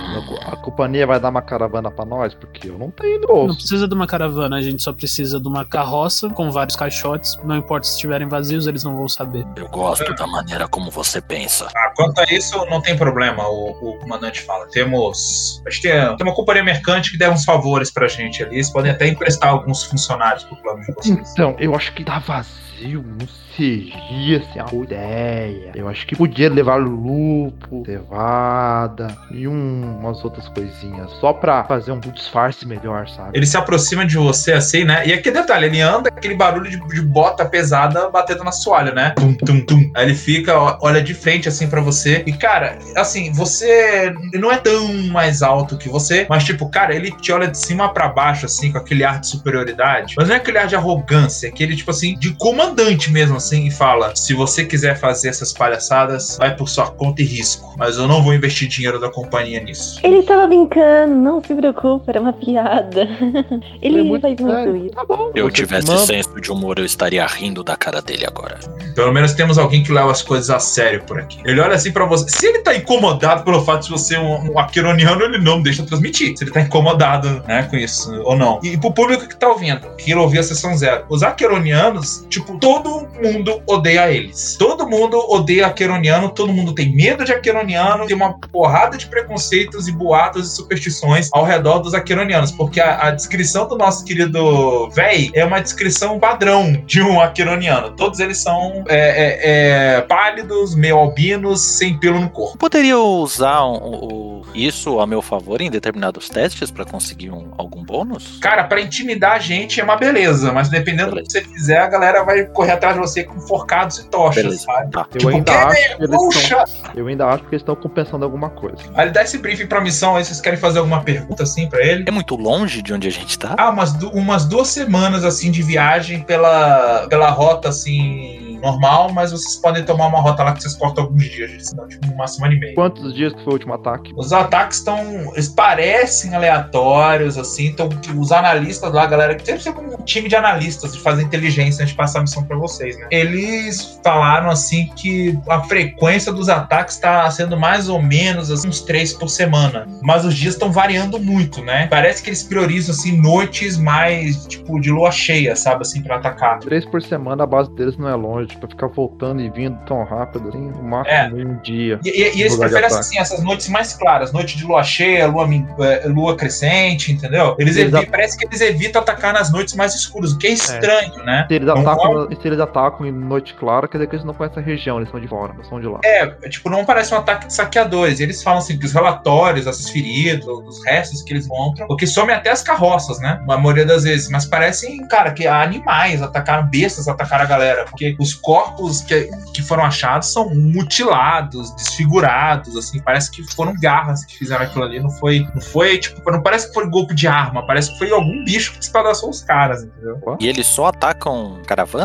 a companhia vai dar uma caravana pra nós, porque eu não tenho no Não bolso. precisa de uma caravana, a gente só precisa de uma carroça com vários caixotes. Não importa se estiverem vazios, eles não vão saber. Eu gosto da maneira como você pensa. Ah, quanto a isso, não tem problema, o, o comandante fala. Temos. Acho que tem, tem uma companhia mercante que der uns favores pra gente ali. Eles podem até emprestar alguns funcionários pro plano de vocês. Então, eu acho que tá vazio, não seria assim a boa ideia. Eu acho que podia levar lupo, cevada e um- umas outras coisinhas. Só pra fazer um disfarce melhor, sabe? Ele se aproxima de você assim, né? E aqui detalhe, ele anda aquele barulho de, de bota pesada batendo na soalha, né? Tum, tum, tum. Aí ele fica, olha de frente assim pra você. E cara, assim, você não é tão mais alto que você, mas tipo, cara, ele te olha de cima pra baixo assim, com aquele ar de superioridade. Mas não é aquele ar de arrogância, é aquele tipo assim, de comandante mesmo assim, e fala: se você quiser fazer essas palhaçadas, vai por sua conta e risco. Mas eu não vou investir dinheiro da companhia nisso. Ele tava brincando, não se preocupe, era uma piada. Ele É muito faz muito isso. Tá bom. Se eu tivesse manda. senso de humor, eu estaria rindo da cara dele agora. Pelo menos temos alguém que leva as coisas a sério por aqui. Ele olha assim pra você. Se ele tá incomodado pelo fato de você ser um, um aquironiano, ele não deixa transmitir. Se ele tá incomodado, né, com isso ou não. E pro público que tá ouvindo, que ouviu a sessão zero, os aquironianos, tipo, todo mundo odeia eles. Todo mundo odeia aquironiano, todo mundo tem medo de aquironiano, tem uma porrada de preconceitos e boatos e superstições ao redor dos aquironianos, porque a, a descrição do nosso querido véi é uma descrição padrão de um aquironiano. Todos eles são é, é, é, pálidos, meio albinos, sem pelo no corpo. Poderia usar um- um- isso a meu favor em determinados testes pra conseguir um- algum bônus? Cara, pra intimidar a gente é uma beleza, mas dependendo do que você fizer, a galera vai correr atrás de você com forcados e tochas, Beleza. sabe? Tá. Eu Tipo, ainda quem acho é? que eles estão. Eu ainda acho que eles estão compensando alguma coisa. Aí ele dá esse briefing pra missão, aí vocês querem fazer alguma pergunta assim pra ele? É muito longe de onde a gente tá? Ah, umas, umas duas semanas assim de viagem pela, pela rota assim normal, mas vocês podem tomar uma rota lá que vocês cortam alguns dias, dão tipo uma semana e meia. Quantos dias que foi o último ataque? Os ataques estão. Eles parecem aleatórios, assim. Então, os analistas lá, a galera, que sempre tem um time de analistas de fazer inteligência antes de passar a missão pra vocês, né? Eles falaram, assim, que a frequência dos ataques tá sendo mais ou menos assim, uns três por semana. Mas os dias estão variando muito, né? Parece que eles priorizam, assim, noites mais, tipo, de lua cheia, sabe, assim, pra atacar. Três por semana, a base deles não é longe. noite pra ficar voltando e vindo tão rápido assim, no máximo É. um dia. E, e- e eles preferem assim, essas noites mais claras, noite de lua cheia, lua, eh, lua crescente, entendeu? Eles Eles evi- at- parece que eles evitam atacar nas noites mais escuras, o que é estranho, né? Se eles, Não atacam, se eles atacam em noite clara, quer dizer que eles não conhecem a região, eles são de fora, não são de lá. É, tipo, não parece um ataque de saqueadores. Eles falam assim que os relatórios, esses feridos, os restos que eles encontram, porque somem até as carroças, né? A maioria das vezes. Mas parecem, cara, que animais atacaram, bestas atacaram a galera. Porque os corpos que, que foram achados são mutilados, desfigurados, assim. Parece que foram garras que fizeram aquilo ali. Não foi, não foi, tipo, não parece que foi golpe de arma. Parece que foi algum bicho que despedaçou os caras, entendeu? E eles só atacam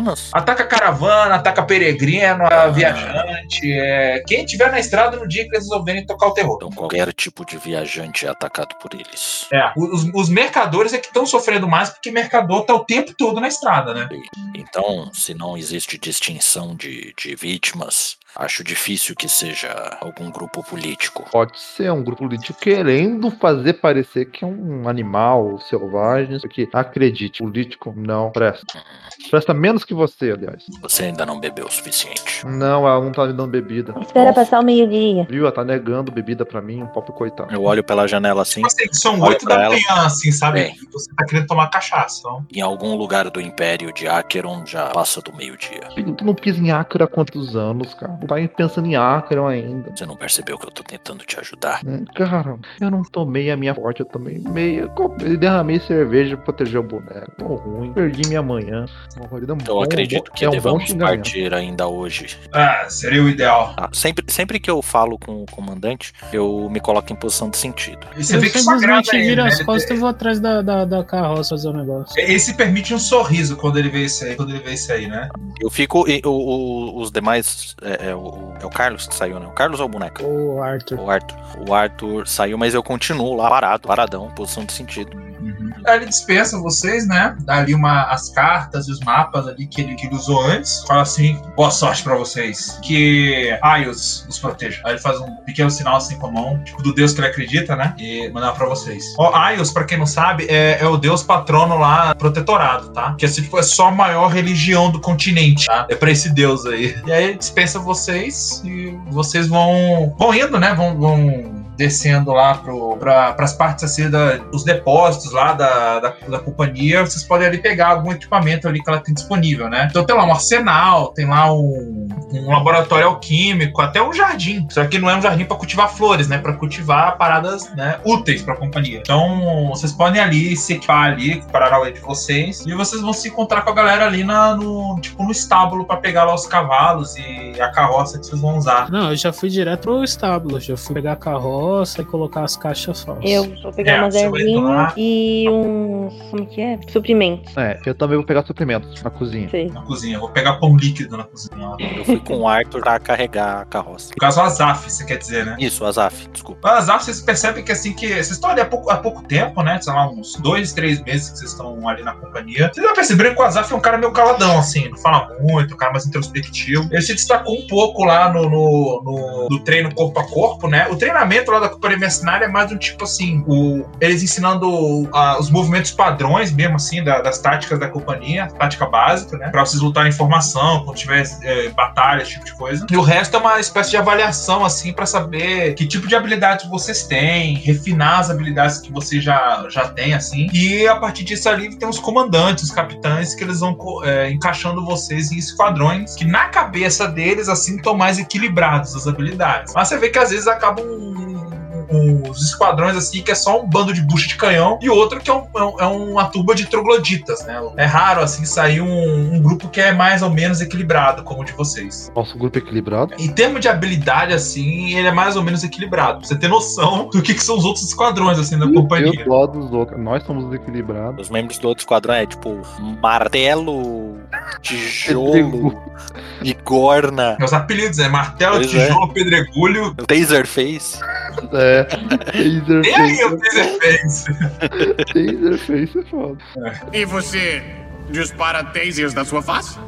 caravanas? Ataca caravana, ataca peregrino, a viajante. É... Quem tiver na estrada no dia que eles resolverem tocar o terror. Então qualquer tipo de viajante é atacado por eles. É, os, os mercadores é que estão sofrendo mais porque mercador tá o tempo todo na estrada, né? Então, se não existe distinção de, de vítimas, acho difícil que seja algum grupo político. Pode ser um grupo político querendo fazer parecer que é um animal selvagem, porque acredite, político não presta. Presta menos que você, aliás. Você ainda não bebeu o suficiente. Não, ela não tá me dando bebida. Espera passar o meio-dia. Viu? Ela tá negando bebida pra mim, um pobre coitado. Eu olho pela janela assim. Assim, são oito da ela. manhã, assim, sabe? Bem. Você tá querendo tomar cachaça. Então. Em algum lugar do Império de Acheron já passa do meio-dia. Tu não pisa em Acre há quantos anos, cara? Tá pensando em Acre ainda. Você não percebeu que eu tô tentando te ajudar? Hum, Cara, eu não tomei a minha forte, eu tomei meia. Derramei cerveja pra proteger o boneco. Tô ruim. Perdi minha manhã. Uma corrida Eu bom- acredito que é um xingamento. partir ainda hoje. Ah, seria o ideal. Ah, sempre, sempre que eu falo com o comandante, eu me coloco em posição de sentido. E você eu vê que simplesmente ele, viro né? as costas e vou atrás da, da, da carroça fazer o negócio. Ele se permite um sorriso quando ele vê isso aí, quando ele vê isso aí, né? Eu fico. e o- o- os demais. É, é o, é o Carlos que saiu, né? O Carlos ou o boneco? O Arthur. O Arthur. O Arthur saiu, mas eu continuo lá parado, paradão, posição de sentido. Ele dispensa vocês, né? Dá ali uma, as cartas e os mapas ali que ele, que ele usou antes. Fala assim: boa sorte pra vocês. Que Aios os proteja. Aí ele faz um pequeno sinal assim com a mão, tipo do deus que ele acredita, né? E mandar pra vocês. Ó, Aios, pra quem não sabe, é, é o deus patrono lá, protetorado, tá? Que assim, tipo, é só a maior religião do continente, tá? É pra esse deus aí. E aí ele dispensa vocês e vocês vão, vão indo, né? Vão, vão descendo lá pro, pra, pras partes assim, da, os depósitos lá da, da, da companhia, vocês podem ali pegar algum equipamento ali que ela tem disponível, né? Então tem lá um arsenal, tem lá um, um laboratório alquímico, até um jardim. Só que não é um jardim para cultivar flores, né? Para cultivar paradas né, úteis para a companhia. Então vocês podem ali se equipar ali, o Paranauê de vocês, e vocês vão se encontrar com a galera ali na, no, tipo, no estábulo para pegar lá os cavalos e a carroça que vocês vão usar. Não, eu já fui direto pro estábulo. Já fui pegar a carroça e colocar as caixas falsas. Eu vou pegar É, umas ervinhas e uns. Como que é? Suprimentos. É, eu também vou pegar suprimentos na cozinha. Sei. Na cozinha, vou pegar pão líquido na cozinha. Eu fui com o Arthur pra carregar a carroça. No caso, o Azaf, você quer dizer, né? Isso, Azaf, desculpa. O Azaf, vocês percebem que assim, que vocês estão ali há pouco, há pouco tempo, né? Sei lá, uns dois, três meses que vocês estão ali na companhia. Vocês já perceberam que o Azaf é um cara meio caladão, assim, não fala muito, um cara mais introspectivo. Ele se destacou um pouco lá no, no, no- no treino corpo a corpo, né? O treinamento lá da companhia mercenária é mais um tipo assim, o, eles ensinando ah, os movimentos padrões mesmo, assim, da- das táticas da companhia, tática básica, né? Pra vocês lutarem em formação, quando tiver eh, batalha, esse tipo de coisa. E o resto é uma espécie de avaliação, assim, pra saber que tipo de habilidades vocês têm, refinar as habilidades que você já, já tem, assim. E a partir disso ali tem os comandantes, os capitães, que eles vão eh, encaixando vocês em esquadrões que na cabeça deles, assim, estão mais equilibrados as habilidades. Mas você vê que às vezes acabam os esquadrões assim, que é só um bando de bucha de canhão, e outro que é, um- é um- é uma turba de trogloditas, né? É raro, assim, sair um, um grupo que é mais ou menos equilibrado, como o de vocês. Nosso grupo é equilibrado. Em termos de habilidade, assim, ele é mais ou menos equilibrado. Pra você ter noção do que, que são os outros esquadrões, assim, da Eu companhia. lado dos outros. Nós somos equilibrados. Os membros do outro esquadrão é tipo martelo, tijolo, bigorna, Meus apelidos, é martelo, Pois é. tijolo, pedregulho. taserface. É. Taser E aí, o face. Taserface? Taser face é foda. E você dispara tasers na sua face?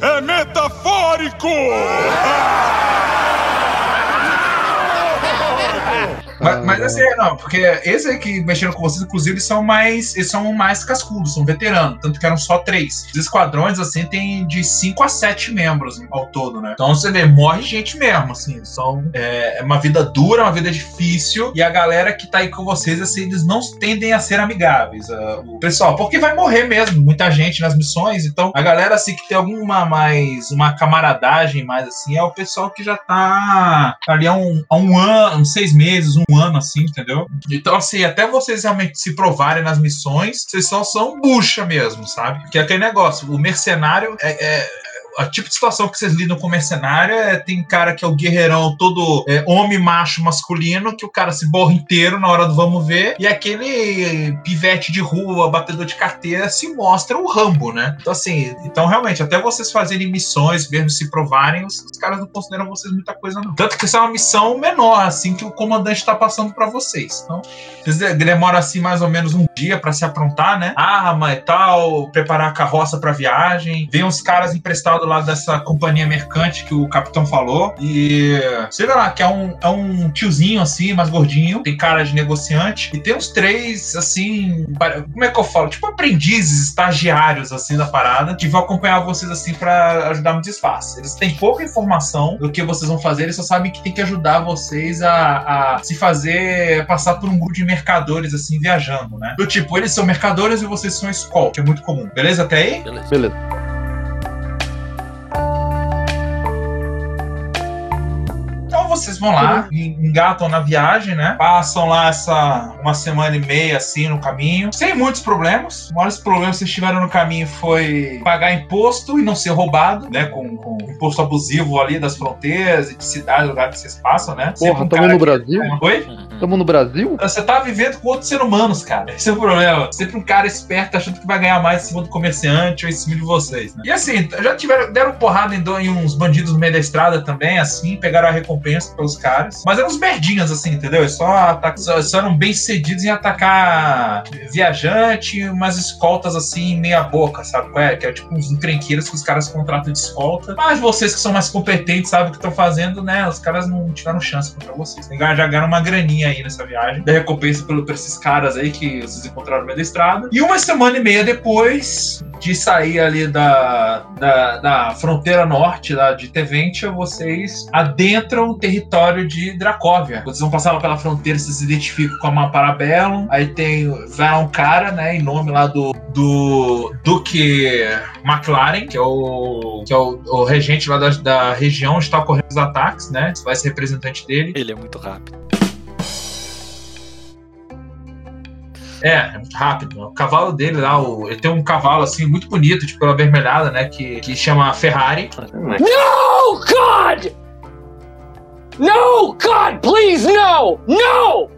É metafórico! Mas, mas assim, não, porque esse aí que mexeram com vocês, inclusive, eles são mais. Eles são mais cascudos, são veteranos. Tanto que eram só três. Os esquadrões, assim, tem de 5 a 7 membros ao todo, né? Então você vê, morre gente mesmo, assim. São, é, é uma vida dura, uma vida difícil. E a galera que tá aí com vocês, assim, eles não tendem a ser amigáveis. uh, o pessoal, porque vai morrer mesmo, muita gente nas missões. Então, a galera, assim, que tem alguma mais. Uma camaradagem mais assim, é o pessoal que já tá ali há um, há um ano, seis meses, um ano, assim, entendeu? Então, assim, até vocês realmente se provarem nas missões, vocês só são bucha mesmo, sabe? Porque é aquele negócio, o mercenário é- é, a tipo de situação que vocês lidam com mercenário é tem cara que é o guerreirão todo é, homem macho masculino que o cara se borra inteiro na hora do vamos ver e aquele pivete de rua batedor de carteira se mostra o Rambo, né? Então assim, então realmente até vocês fazerem missões, mesmo se provarem, os, os caras não consideram vocês muita coisa não. Tanto que essa é uma missão menor assim que o comandante tá passando para vocês. Então vocês de- demoram assim mais ou menos um dia para se aprontar, né? Arma e tal, preparar a carroça para viagem. Vem uns caras emprestados lá dessa companhia mercante que o capitão falou. E sei lá, que é um, é um tiozinho assim, mais gordinho. Tem cara de negociante. E tem uns três, assim. Como é que eu falo? Tipo aprendizes, estagiários, assim, da parada, que vão acompanhar vocês assim para ajudar no disfarce. Eles têm pouca informação do que vocês vão fazer, eles só sabem que tem que ajudar vocês a, a se fazer passar por um grupo de mercadores, assim, viajando, né? Do tipo, eles são mercadores e vocês são escola, que é muito comum. Beleza até aí? Beleza. Beleza. Vocês vão lá, en- engatam na viagem, né? Passam lá essa uma semana e meia assim no caminho, sem muitos problemas. Os maiores problemas que vocês tiveram no caminho foi pagar imposto e não ser roubado, né? Com, com imposto abusivo ali das fronteiras e de cidade, lugar que vocês passam, né? Porra, um tamo no que- Brasil? Oi? Uhum. Tamo no Brasil? Você tá vivendo com outros seres humanos, cara. Esse é o problema. Sempre um cara esperto achando que vai ganhar mais em cima do comerciante ou em cima de vocês, né? E assim, já tiveram, deram porrada em, do- em uns bandidos no meio da estrada também, assim, pegaram a recompensa pelos caras. Mas eram uns merdinhas, assim, entendeu? Eles Só, ata- só, só eram bem cedidos em atacar viajante, umas escoltas assim, meia boca, sabe é? Que é tipo uns encrenqueiros que os caras contratam de escolta. Mas vocês que são mais competentes, sabem o que estão fazendo, né? Os caras não tiveram chance contra vocês. Já ganharam uma graninha aí nessa viagem, da recompensa pelo, por esses caras aí que vocês encontraram no meio da estrada. E uma semana e meia depois de sair ali da, da, da fronteira norte lá de Teventia, vocês adentram o território de Dracóvia. Quando vocês vão passar lá pela fronteira, vocês se identificam com a Parabellum. Aí tem vai lá um cara, né, em nome lá do, do Duque McLaren, que é o, que é o, o regente lá da, da região onde está ocorrendo os ataques, né? Vai ser representante dele. Ele é muito rápido. É, é muito rápido. O cavalo dele lá, o- ele tem um cavalo assim muito bonito, tipo pela vermelhada, né? Que, que chama Ferrari. No, God! No, God, please, no! No!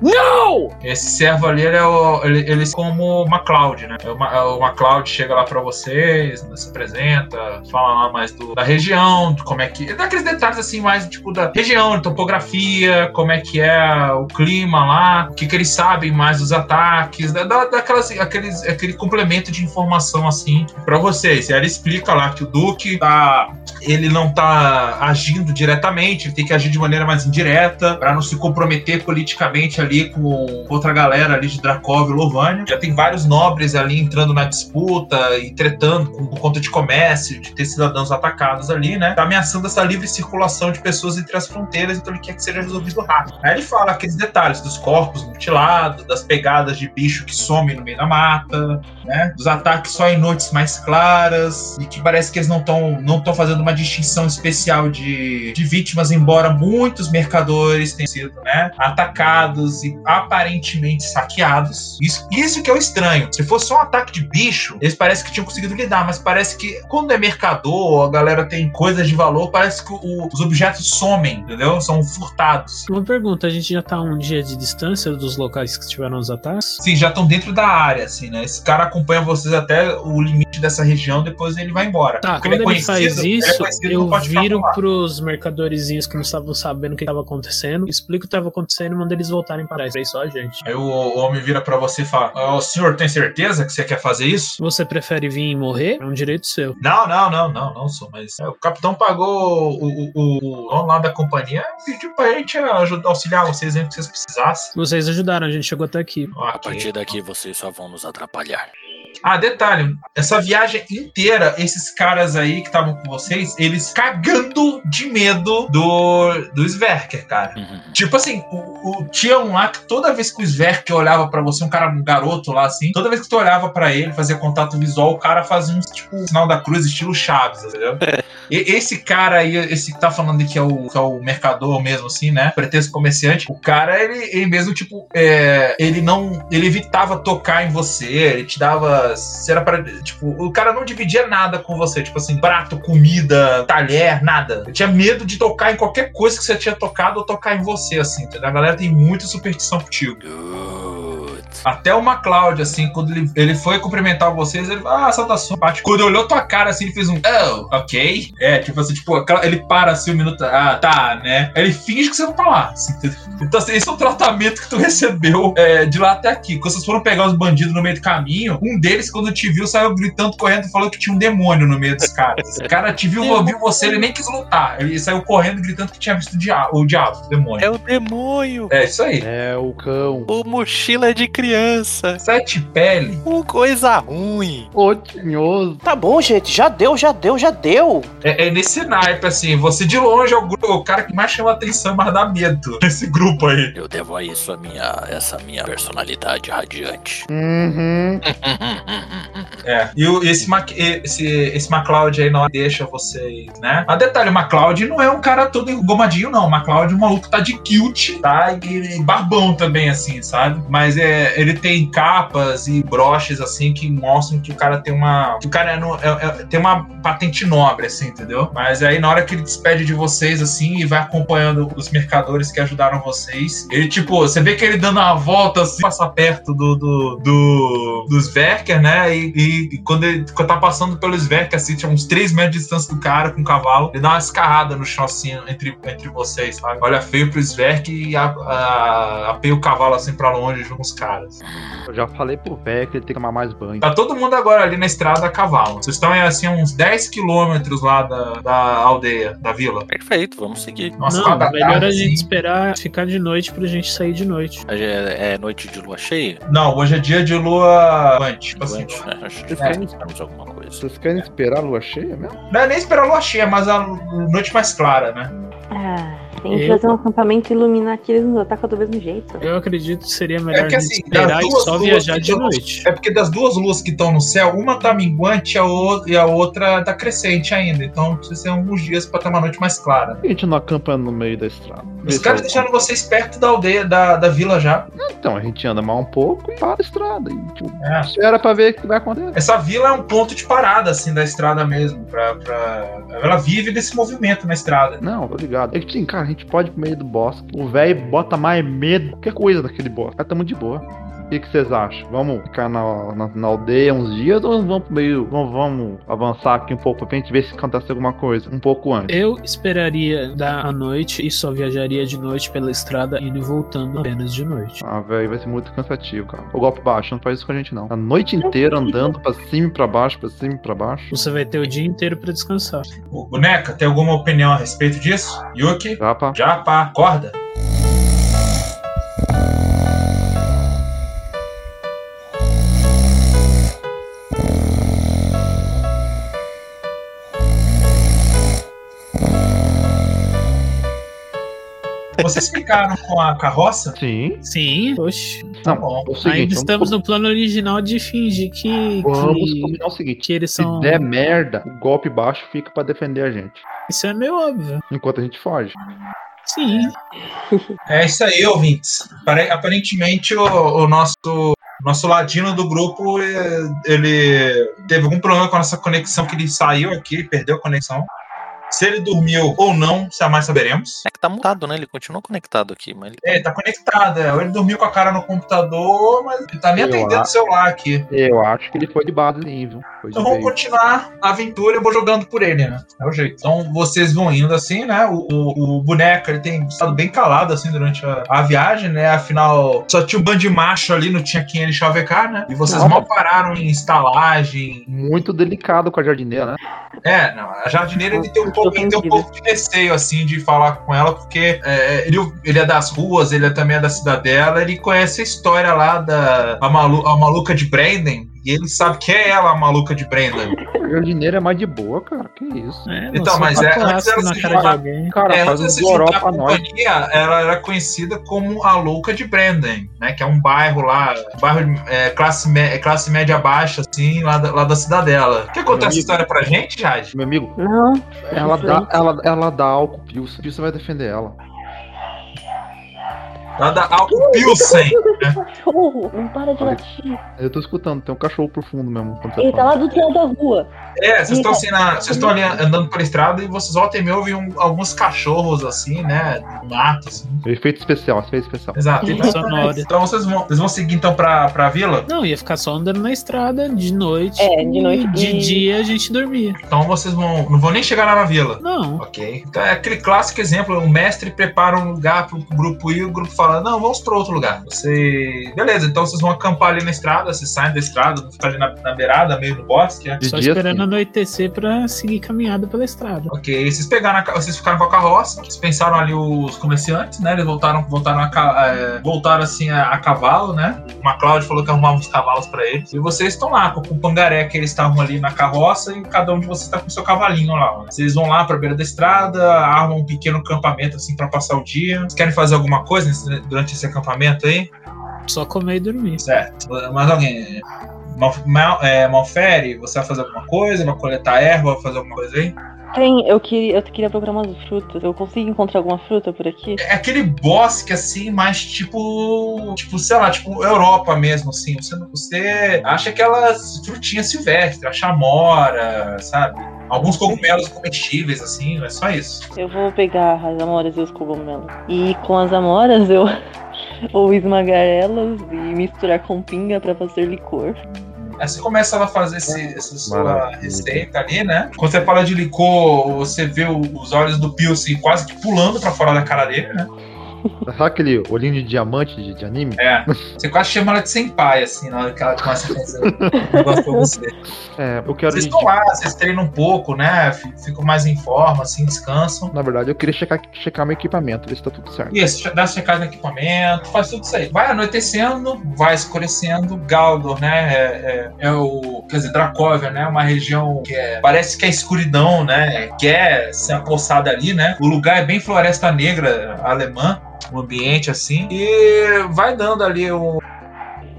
No! Esse servo ali, ele é o, ele, ele é como MacLeod, né? O, o MacLeod chega lá pra vocês, se apresenta, fala lá mais do- da região, de como é que. Dá aqueles detalhes assim, mais tipo da região, topografia, como é que é o clima lá, o que, que eles sabem mais dos ataques, dá, dá, aquelas, aqueles, aquele complemento de informação assim pra vocês. E ele explica lá que o Duque tá. Ele não tá agindo diretamente, ele tem que agir de maneira mais indireta, pra não se comprometer politicamente ali com outra galera ali de Dracov e Lovânia. Já tem vários nobres ali entrando na disputa e tretando com, por conta de comércio, de ter cidadãos atacados ali, né? Tá ameaçando essa livre circulação de pessoas entre as fronteiras, então ele quer que seja resolvido rápido. Aí ele fala aqueles detalhes dos corpos mutilados, das pegadas de bicho que some no meio da mata, né? Dos ataques só em noites mais claras e que parece que eles não estão não tão fazendo uma distinção especial de, de vítimas, embora muitos mercadores tenham sido né, atacados e aparentemente saqueados. Isso, isso que é o estranho. Se fosse só um ataque de bicho, eles parecem que tinham conseguido lidar, mas parece que quando é mercador, a galera tem coisas de valor, parece que o- os objetos somem, entendeu? São furtados. Uma pergunta, a gente já tá um dia de distância dos locais que tiveram os ataques? Sim, já estão dentro da área, assim, né? Esse cara acompanha vocês até o limite dessa região, depois ele vai embora. Tá, Porque quando ele, é conhecido, faz ele é isso, eu viro pros mercadorzinhos que não estavam sabendo o que estava acontecendo, explico o que estava acontecendo e mando eles voltarem isso aí só a gente. Aí o, o homem vira pra você e fala: Ô senhor, tem certeza que você quer fazer isso? Você prefere vir e morrer? É um direito seu. Não, não, não, não, não sou, mas é, o capitão pagou o, o, o dono lá da companhia, pediu pra gente ajudar, auxiliar vocês sempre que vocês precisassem. Vocês ajudaram, a gente chegou até aqui. A partir daqui vocês só vão nos atrapalhar. Ah, detalhe, essa viagem inteira, esses caras aí que estavam com vocês, eles cagando de medo do, do Sverker, cara. Tipo assim, o, o- tinha um lá que toda vez que o Sverker olhava pra você, um cara, um garoto lá assim, toda vez que tu olhava pra ele, fazia contato visual, o cara fazia um tipo sinal da cruz, estilo Chaves, entendeu? E, esse cara aí, esse que tá falando que é o, que é o mercador mesmo, assim, né? Pretexto comerciante, o cara, ele, ele mesmo, tipo, é, ele não. Ele evitava tocar em você, ele te dava. Se era pra. Tipo, o cara não dividia nada com você, tipo assim, prato, comida, talher, nada. Ele tinha medo de tocar em qualquer coisa que você tinha tocado ou tocar em você, assim, entendeu? A galera tem muita superstição contigo. Até o MacLeod, assim, quando ele, ele foi cumprimentar vocês, ele falou, ah, saudação. Quando olhou tua cara, assim, ele fez um, oh, ok. É, tipo assim, tipo, ele para assim um minuto, ah, tá, né? Ele finge que você não tá lá. assim, então, assim, esse é o tratamento que tu recebeu é, de lá até aqui. Quando vocês foram pegar os bandidos no meio do caminho, um deles, quando te viu, saiu gritando, correndo e falou que tinha um demônio no meio dos caras. O cara te viu, viu você, ele nem quis lutar. Ele saiu correndo, gritando que tinha visto o diabo, o, diabo, o demônio. É o demônio. É isso aí. É o cão. O mochila de criança. Sete pele. Um coisa ruim. Ô, tinhoso. Tá bom, gente, já deu, já deu, já deu. É, é nesse naipe, assim, você de longe é o, gru- o cara que mais chama atenção, mais dá medo nesse grupo aí. Eu devo a isso a minha, essa minha personalidade radiante. Uhum. É. E o- esse, Mac, esse, esse MacLeod aí não deixa vocês, né? Mas detalhe, o MacLeod não é um cara todo engomadinho, não. O MacLeod, o maluco tá de kilt, tá? E, e barbão também, assim, sabe? Mas é, ele tem capas e broches, assim, que mostram que o cara tem uma. Que o cara é no- é- é- tem uma patente nobre, assim, entendeu? Mas aí, na hora que ele despede de vocês, assim, e vai acompanhando os mercadores que ajudaram vocês, ele, tipo, você vê que ele dando uma volta, assim, passa perto do, do, do, do Sverker, né? E, e- e quando ele quando tá passando pelo Sverker, assim, tinha uns 3 metros de distância do cara com o cavalo, ele dá uma escarrada no chão, assim, entre, entre vocês, sabe? Olha feio pro Sverker e apeia o cavalo, assim, pra longe, junto com os caras. Eu já falei pro velho que ele tem que tomar mais banho. Tá todo mundo agora ali na estrada a cavalo. Vocês estão, assim, uns 10 quilômetros lá da, da aldeia, da vila. Perfeito, vamos seguir. Umas Não, melhor tarde, a gente assim. esperar ficar de noite pra gente sair de noite. É, é noite de lua cheia? Não, hoje é dia de lua levante. Tipo assim, né? Acho que Vocês querem, temos alguma coisa. vocês querem esperar a lua cheia mesmo? não é nem esperar a lua cheia, mas a noite mais clara, né? Ah, tem que Eu- fazer um acampamento e iluminar que eles nos atacam do mesmo jeito. Eu acredito que seria melhor É que assim, esperar e só viajar de tão- noite. É porque das duas luas que estão no céu, uma tá minguante e a, o- e a outra tá crescente ainda. Então precisa ser alguns dias pra ter uma noite mais clara. A gente não acampa no meio da estrada? Os caras deixaram vocês perto da aldeia, da, da vila já. Então, a gente anda mais um pouco e para a estrada. E, tipo, É. espera pra ver o que vai acontecer. Essa vila é um ponto de parada, assim, da estrada mesmo. Pra, pra... Ela vive desse movimento na estrada. Não, tô ligado. É sim, cara, a gente pode ir pro meio do bosque. O velho bota mais medo, qualquer coisa daquele bosque. Cara, tamo de boa. O que vocês acham? Vamos ficar na, na, na aldeia uns dias ou vamos pro meio. Vamos, vamos avançar aqui um pouco pra gente ver se acontece alguma coisa? Um pouco antes. Eu esperaria dar a noite e só viajaria de noite pela estrada, indo e voltando apenas de noite. Ah, velho, vai ser muito cansativo, cara. O golpe baixo, não faz isso com a gente, não. A noite inteira andando pra cima e pra baixo, pra cima e pra baixo. Você vai ter o dia inteiro pra descansar. Boneca, tem alguma opinião a respeito disso? Yuki? Já, pá. Já, pá. Acorda. Vocês ficaram com a carroça? Sim. Sim, oxe. Tá Não, bom. é o seguinte, Ainda vamos estamos no plano original de fingir que, Vamos que, combinar o seguinte: que eles se são. der merda, o golpe baixo fica pra defender a gente. Isso é meio óbvio. Enquanto a gente foge. Sim. É isso aí, ouvintes. Pare- Aparentemente, o, o nosso, nosso ladino do grupo, eh, ele teve algum problema com a nossa conexão, que ele saiu aqui, perdeu a conexão. Se ele dormiu ou não, jamais saberemos. É que tá mutado, né? Ele continua conectado aqui, mas ele... É, ele tá conectado, é. Ou ele dormiu com a cara no computador, mas ele tá nem Eu atendendo o celular aqui. Eu acho que ele foi de base sim, viu? Foi Então vamos continuar a aventura e eu vou jogando por ele, né? É o jeito. Então vocês vão indo assim, né? O, o, o boneco ele tem estado bem calado assim durante a, a viagem, né? Afinal, só tinha um bando de macho ali, não tinha quem ele chavecar, né? E vocês Nossa. mal pararam em estalagem. Muito delicado com a jardineira, né? É, não. A jardineira ele tem um pouco, tem um pouco de receio, assim, de falar com ela, porque é, ele, ele é das ruas, ele é também é da cidadela, ele conhece a história lá da a, malu, a maluca de Brandon. E ele sabe que é ela a maluca de Brandon. A jardineira é mais de boa, cara. Que isso. É, Então, mas é- antes ela se juntar- alguém. Cara, É, faz antes um juntar à pra nós. companhia, ela era conhecida como a louca de Brandon, né? Que é um bairro lá, um bairro é, classe, mé- classe média baixa, assim, lá da, lá da cidadela. Quer contar essa história pra gente, Jade? Meu amigo, Não. ela dá, ela, ela dá álcool Pilsen. Pilsen vai defender ela. Lá da Alco Pilsen. Cachorro, não para de latir. Eu tô escutando, tem um cachorro por fundo mesmo. Ele tá lá do outro lado da rua. É, vocês estão assim na, vocês estão ali andando pela estrada e vocês voltam e me ouvem um- alguns cachorros assim, né, no mato assim. Efeito especial, efeito especial. Exato. Então, Sonora. então vocês vão, vocês vão seguir então pra, pra vila? Não, ia ficar só andando na estrada de noite. É, de noite. E de e- dia a gente dormia. Então vocês vão, não vão nem chegar lá na vila. Não. Ok. Então é aquele clássico exemplo: o mestre prepara um lugar pro grupo ir e o grupo fala: Não, vamos para outro lugar. Você. Beleza, então vocês vão acampar ali na estrada, vocês saem da estrada, vão ficar ali na, na beirada, meio do bosque. né? Só dia, esperando sim. anoitecer pra seguir caminhada pela estrada. Ok, vocês pegaram a vocês ficaram com a carroça, vocês pensaram ali os comerciantes, né? Eles voltaram, voltaram, a, é, voltaram assim a, a cavalo, né? O MacLeod falou que arrumava uns cavalos pra eles. E vocês estão lá com o pangaré que eles estavam ali na carroça e cada um de vocês tá com o seu cavalinho lá. né? Vocês vão lá pra beira da estrada, armam um pequeno acampamento assim pra passar o dia. Vocês querem fazer alguma coisa nesse- durante esse acampamento aí? Só comer e dormir. Certo. Mais alguém? Mal, mal, é, Malfere, você vai fazer alguma coisa? Vai coletar erva? Vai fazer alguma coisa aí? Tem, eu queria, eu queria procurar umas frutas. Eu consigo encontrar alguma fruta por aqui? É aquele bosque assim, mais tipo. Tipo, sei lá, tipo Europa mesmo, assim. Você, você acha aquelas frutinhas silvestres, a chamora, sabe? Alguns cogumelos comestíveis, assim, é só isso. Eu vou pegar as amoras e os cogumelos. E com as amoras eu vou esmagar elas e misturar com pinga pra fazer licor. Aí você começa a fazer esse, essa sua Maravilha. receita ali, né? Quando você fala de licor, você vê os olhos do Pilsen quase que pulando pra fora da cara dele, né? Sabe aquele olhinho de diamante de, de anime? É. Você quase chama ela de senpai, assim, na hora que ela começa a fazer o negócio pra você. É, eu quero. Vocês estão lá, vocês treinam um pouco, né? Fi- Ficam mais em forma, assim, descansam. Na verdade, eu queria checar, checar meu equipamento, ver se tá tudo certo. Isso, dá checagem no equipamento, faz tudo isso aí. Vai anoitecendo, vai escurecendo. Galdor, né? É, é- é o. Quer dizer, Dracóvia, né? Uma região que é. Parece que é escuridão, né? Quer ser apossada ali, né? O lugar é bem floresta negra alemã, o ambiente assim. E vai dando ali o.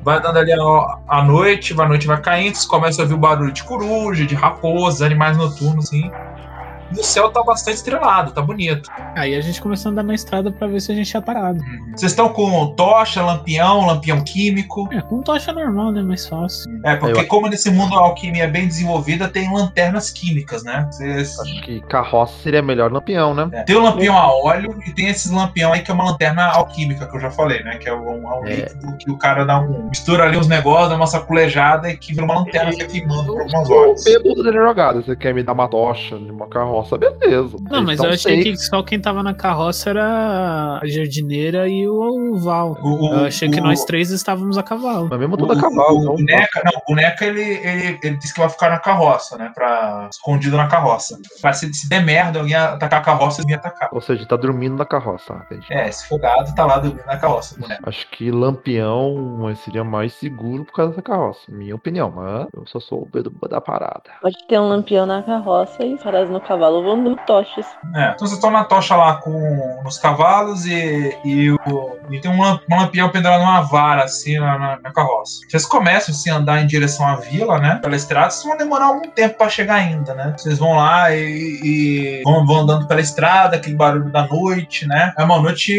Vai dando ali a, a noite, a noite vai caindo, você começa a ouvir o barulho de coruja, de raposa, animais noturnos, assim. E o céu tá bastante estrelado, tá bonito. Aí a gente começou a andar na estrada pra ver se a gente tinha parado. Vocês estão com tocha, lampião, lampião químico. É, com tocha normal, né? Mais fácil. É, porque Eu- como nesse mundo a alquimia é bem desenvolvida, tem lanternas químicas, né? Vocês- Acho que carroça seria melhor lampião, né? é, Tem o lampião a óleo e tem esses lampião aí que é uma lanterna alquímica, que eu já falei, né? Que é um, é um É. líquido que o cara dá um. mistura ali uns negócios, dá uma saculejada e que vira uma lanterna que fica queimando por algumas horas. Eu bebo da jogada. Você quer me dar uma tocha de uma carroça, beleza. Não, mas eu achei que só quem tava na carroça era a jardineira e o, o Val. O, Eu achei que o- nós três estávamos a cavalo. Mas mesmo tudo a cavalo. o então, boneca, não, o boneca ele, ele, ele disse que vai ficar na carroça, né? Pra, escondido na carroça. Pra se, se der merda, alguém atacar a carroça, ele vir atacar. Ou seja, tá dormindo na carroça. Entendi. É, esse folgado tá lá dormindo na carroça, o boneco. Acho que Lampião seria mais seguro por causa da carroça. Minha opinião, mas eu só sou o dedo da parada. Pode ter um lampião na carroça e caras no cavalo vão dando tochas. É, então vocês estão na tocha lá com os cavalos e, e, o, e tem um, lam- lampião pendurado numa vara, assim, na, na- na carroça. Vocês começam, assim, a andar em direção à vila, né? Pela estrada, vocês vão demorar algum tempo pra chegar ainda, né? Vocês vão lá e, e vão, vão andando pela estrada, aquele barulho da noite, né? É uma noite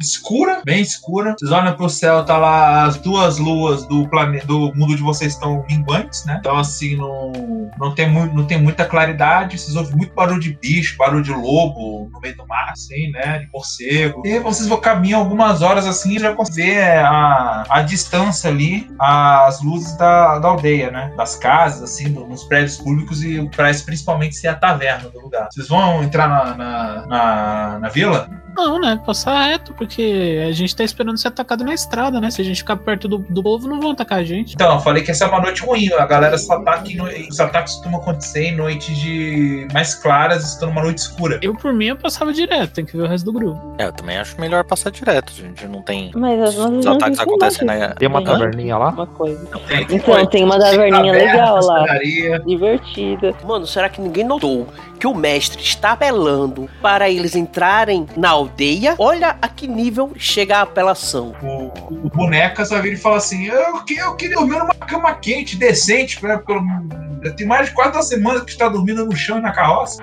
escura, bem escura. Vocês olham pro céu, tá lá as duas luas do planeta, do mundo de vocês estão minguantes, né? Então, assim, não, não, tem, muito, não tem muita claridade, vocês ouvem muito barulho barulho de bicho, barulho de lobo no meio do mar, assim, né? De morcego. E vocês vão caminhar algumas horas assim e já conseguem ver a, a distância ali, as luzes da, da aldeia, né? Das casas, assim, nos prédios públicos e parece principalmente ser a taverna do lugar. Vocês vão entrar na, na, na, na vila? Não, né? Passar reto, porque a gente tá esperando ser atacado na estrada, né? Se a gente ficar perto do, do povo, não vão atacar a gente. Então, eu falei que essa é uma noite ruim. A galera só ataca no... Os ataques costumam acontecer em noites de mais claras, estão numa noite escura. Eu, por mim, eu passava direto, tem que ver o resto do grupo. É, eu também acho melhor passar direto. A gente não tem. Mas as Os ataques acontecem na. Tem uma taverninha lá? Uma coisa. Tem, Então, tem uma taverninha legal lá. Divertida. Mano, será que ninguém notou que o mestre está apelando para eles entrarem na aldeia? Olha a que nível chega a apelação. O, o boneca só vira e fala assim: eu, que- eu queria dormir numa cama quente, decente, né? Pelo, tem mais de quatro semanas que está dormindo no chão e na carroça.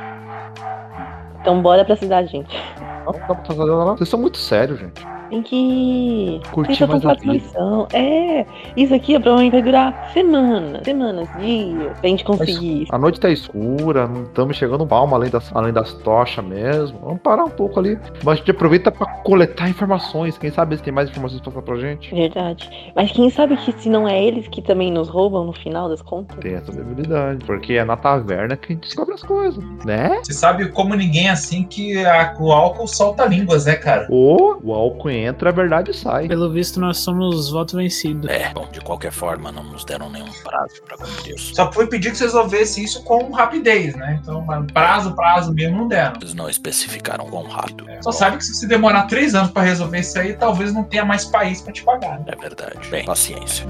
Então bora pra cidade, gente. Vocês são muito sérios, gente. Tem que. Curtir mais a com vida. missão. É. Isso aqui provavelmente vai durar semanas, semanas, dias, pra gente conseguir isso. A noite tá escura, não estamos chegando palma além das, além das tochas mesmo. Vamos parar um pouco ali. Mas a gente aproveita pra coletar informações. Quem sabe eles têm mais informações pra passar pra gente? Verdade. Mas quem sabe que se não é eles que também nos roubam no final das contas? Tem essa debilidade. Porque é na taverna que a gente descobre as coisas, né? Você sabe como ninguém assim que a- o álcool solta línguas, né, cara? Ou o álcool entra, a verdade sai. Pelo visto, nós somos voto vencido. É, bom, de qualquer forma, não nos deram nenhum prazo pra cumprir isso. Só foi pedir que vocês resolvessem isso com rapidez, né? Então, prazo, prazo mesmo não deram. Eles não especificaram quão rápido. Só sabe que se você demorar três anos pra resolver isso aí, talvez não tenha mais país pra te pagar. né? É verdade. Bem, paciência.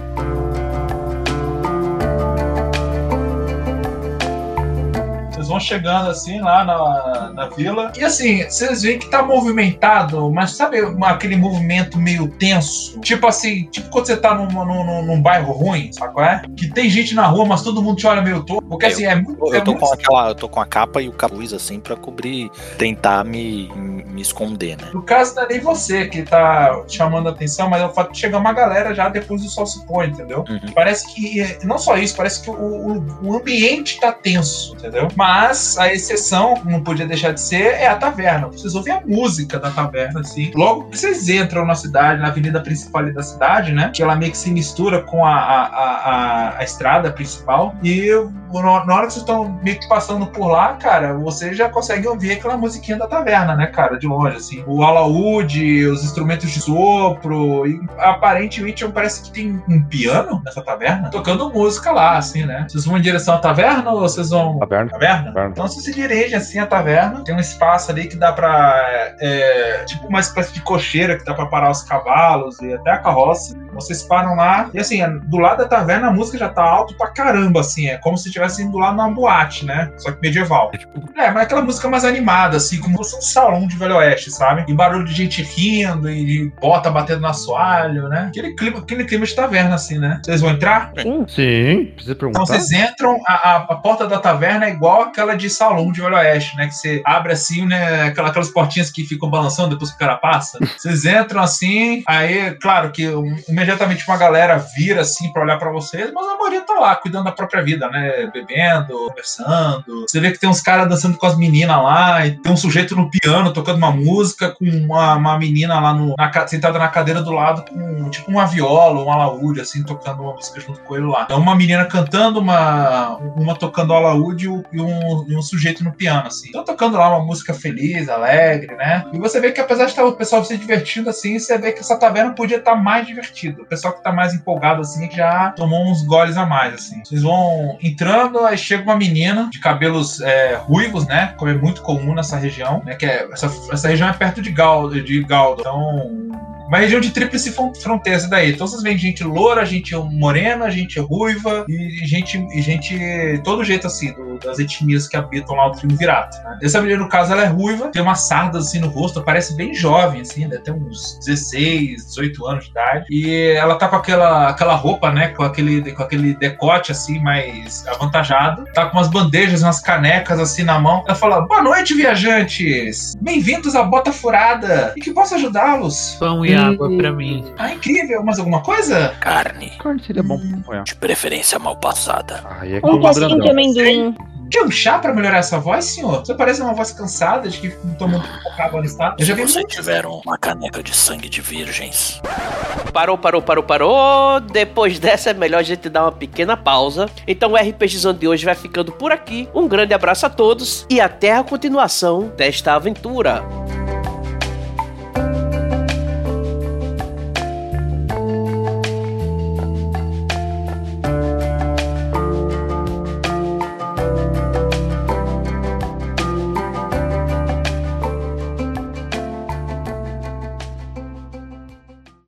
Vão chegando assim lá na, na vila. E assim, vocês veem que tá movimentado, mas sabe aquele movimento meio tenso? Tipo assim, tipo quando você tá num, num, num- bairro ruim, sabe qual é? Que tem gente na rua, mas todo mundo te olha meio torto. Porque assim, é muito. Eu, é tô muito com aquela, eu tô com a capa e o capuz assim pra cobrir, tentar me, me esconder, né? No caso, não é nem você que tá chamando a atenção, mas é o fato de chegar uma galera já depois do sol se pôr, entendeu? Uhum. Parece que, não só isso, parece que o, o, o ambiente tá tenso, entendeu? Mas a exceção, não podia deixar de ser, é a taverna. Vocês ouvem a música da taverna, assim. Logo que vocês entram na cidade, na avenida principal da cidade, né? Que ela meio que se mistura com a, a, a, a- estrada principal. E na hora que vocês estão meio que passando por lá, cara, você já consegue ouvir aquela musiquinha da taverna, né, cara? De longe, assim. O alaúde, os instrumentos de sopro. E aparentemente parece que tem um piano nessa taverna, tocando música lá, assim, né? Vocês vão em direção à taverna ou vocês vão. Taverna. Taverna? Taverna. Então você se dirige assim à taverna. Tem um espaço ali que dá pra. é, tipo uma espécie de cocheira que dá pra parar os cavalos e até a carroça. Vocês param lá. E assim, do lado da taverna a música já tá alto pra caramba, assim. É como se estivesse indo lá numa boate, né? Só que medieval. É, mas aquela música mais animada, assim, como se fosse um salão de Velho Oeste, sabe? E barulho de gente rindo e de bota batendo no assoalho, né? Aquele clima, aquele clima de taverna, assim, né? Vocês vão entrar? Sim. Sim, precisa Então perguntar. vocês entram, a, a- a porta da taverna é igual aquela de salão de Velho Oeste, né? Que você abre assim, né? Aquela, aquelas portinhas que ficam balançando depois que o cara passa. Vocês entram assim, aí, claro que imediatamente uma galera vira assim pra olhar pra vocês, mas a maioria tá lá, cuidando da própria vida, né? Bebendo, conversando. Você vê que tem uns caras dançando com as meninas lá, e tem um sujeito no piano tocando uma música com uma, uma menina lá no, na sentada na cadeira do lado com tipo uma viola, um alaúde, assim, tocando uma música junto com ele lá. Então uma menina cantando, uma, uma tocando alaúde e um, um, um sujeito no piano, assim. Então tocando lá uma música feliz, alegre, né? E você vê que apesar de estar o pessoal se divertindo assim, você vê que essa taverna podia estar mais divertida. O pessoal que tá mais empolgado assim já tomou uns goles a mais, assim. Vocês vão entrando, aí chega uma menina de cabelos é, ruivos, né? Como é muito comum nessa região, né? Que é, essa, essa região é perto de Galdo, de Galdo. Então, uma região de tríplice fron- fronteira essa daí. Então vocês veem gente loura, gente morena, gente ruiva e gente, e gente todo jeito assim, do- das etnias que habitam lá o triunvirato. Né? Essa menina, no caso, ela é ruiva, tem umas sardas assim no rosto, parece bem jovem, assim, deve ter uns 16, 18 anos de idade. E ela tá com aquela, aquela roupa, né? Com aquele, com aquele decote assim, mais avantajado. Tá com umas bandejas, umas canecas assim na mão. Ela fala: Boa noite, viajantes! Bem-vindos à Bota Furada! E que posso ajudá-los? Pão e água pra mim. Ah, incrível! Mais alguma coisa? Carne, Carne seria bom pra acompanhar. de preferência mal passada. Aí é Um pocinho de amendoim. Quer um chá pra melhorar essa voz, senhor? Você parece uma voz cansada de que tomou água no estado. Eu já vi você muito. tiver uma caneca de sangue de virgens. Parou, parou, parou, parou. Depois dessa é melhor a gente dar uma pequena pausa. Então o RPGzão de hoje vai ficando por aqui. Um grande abraço a todos e até a continuação desta aventura.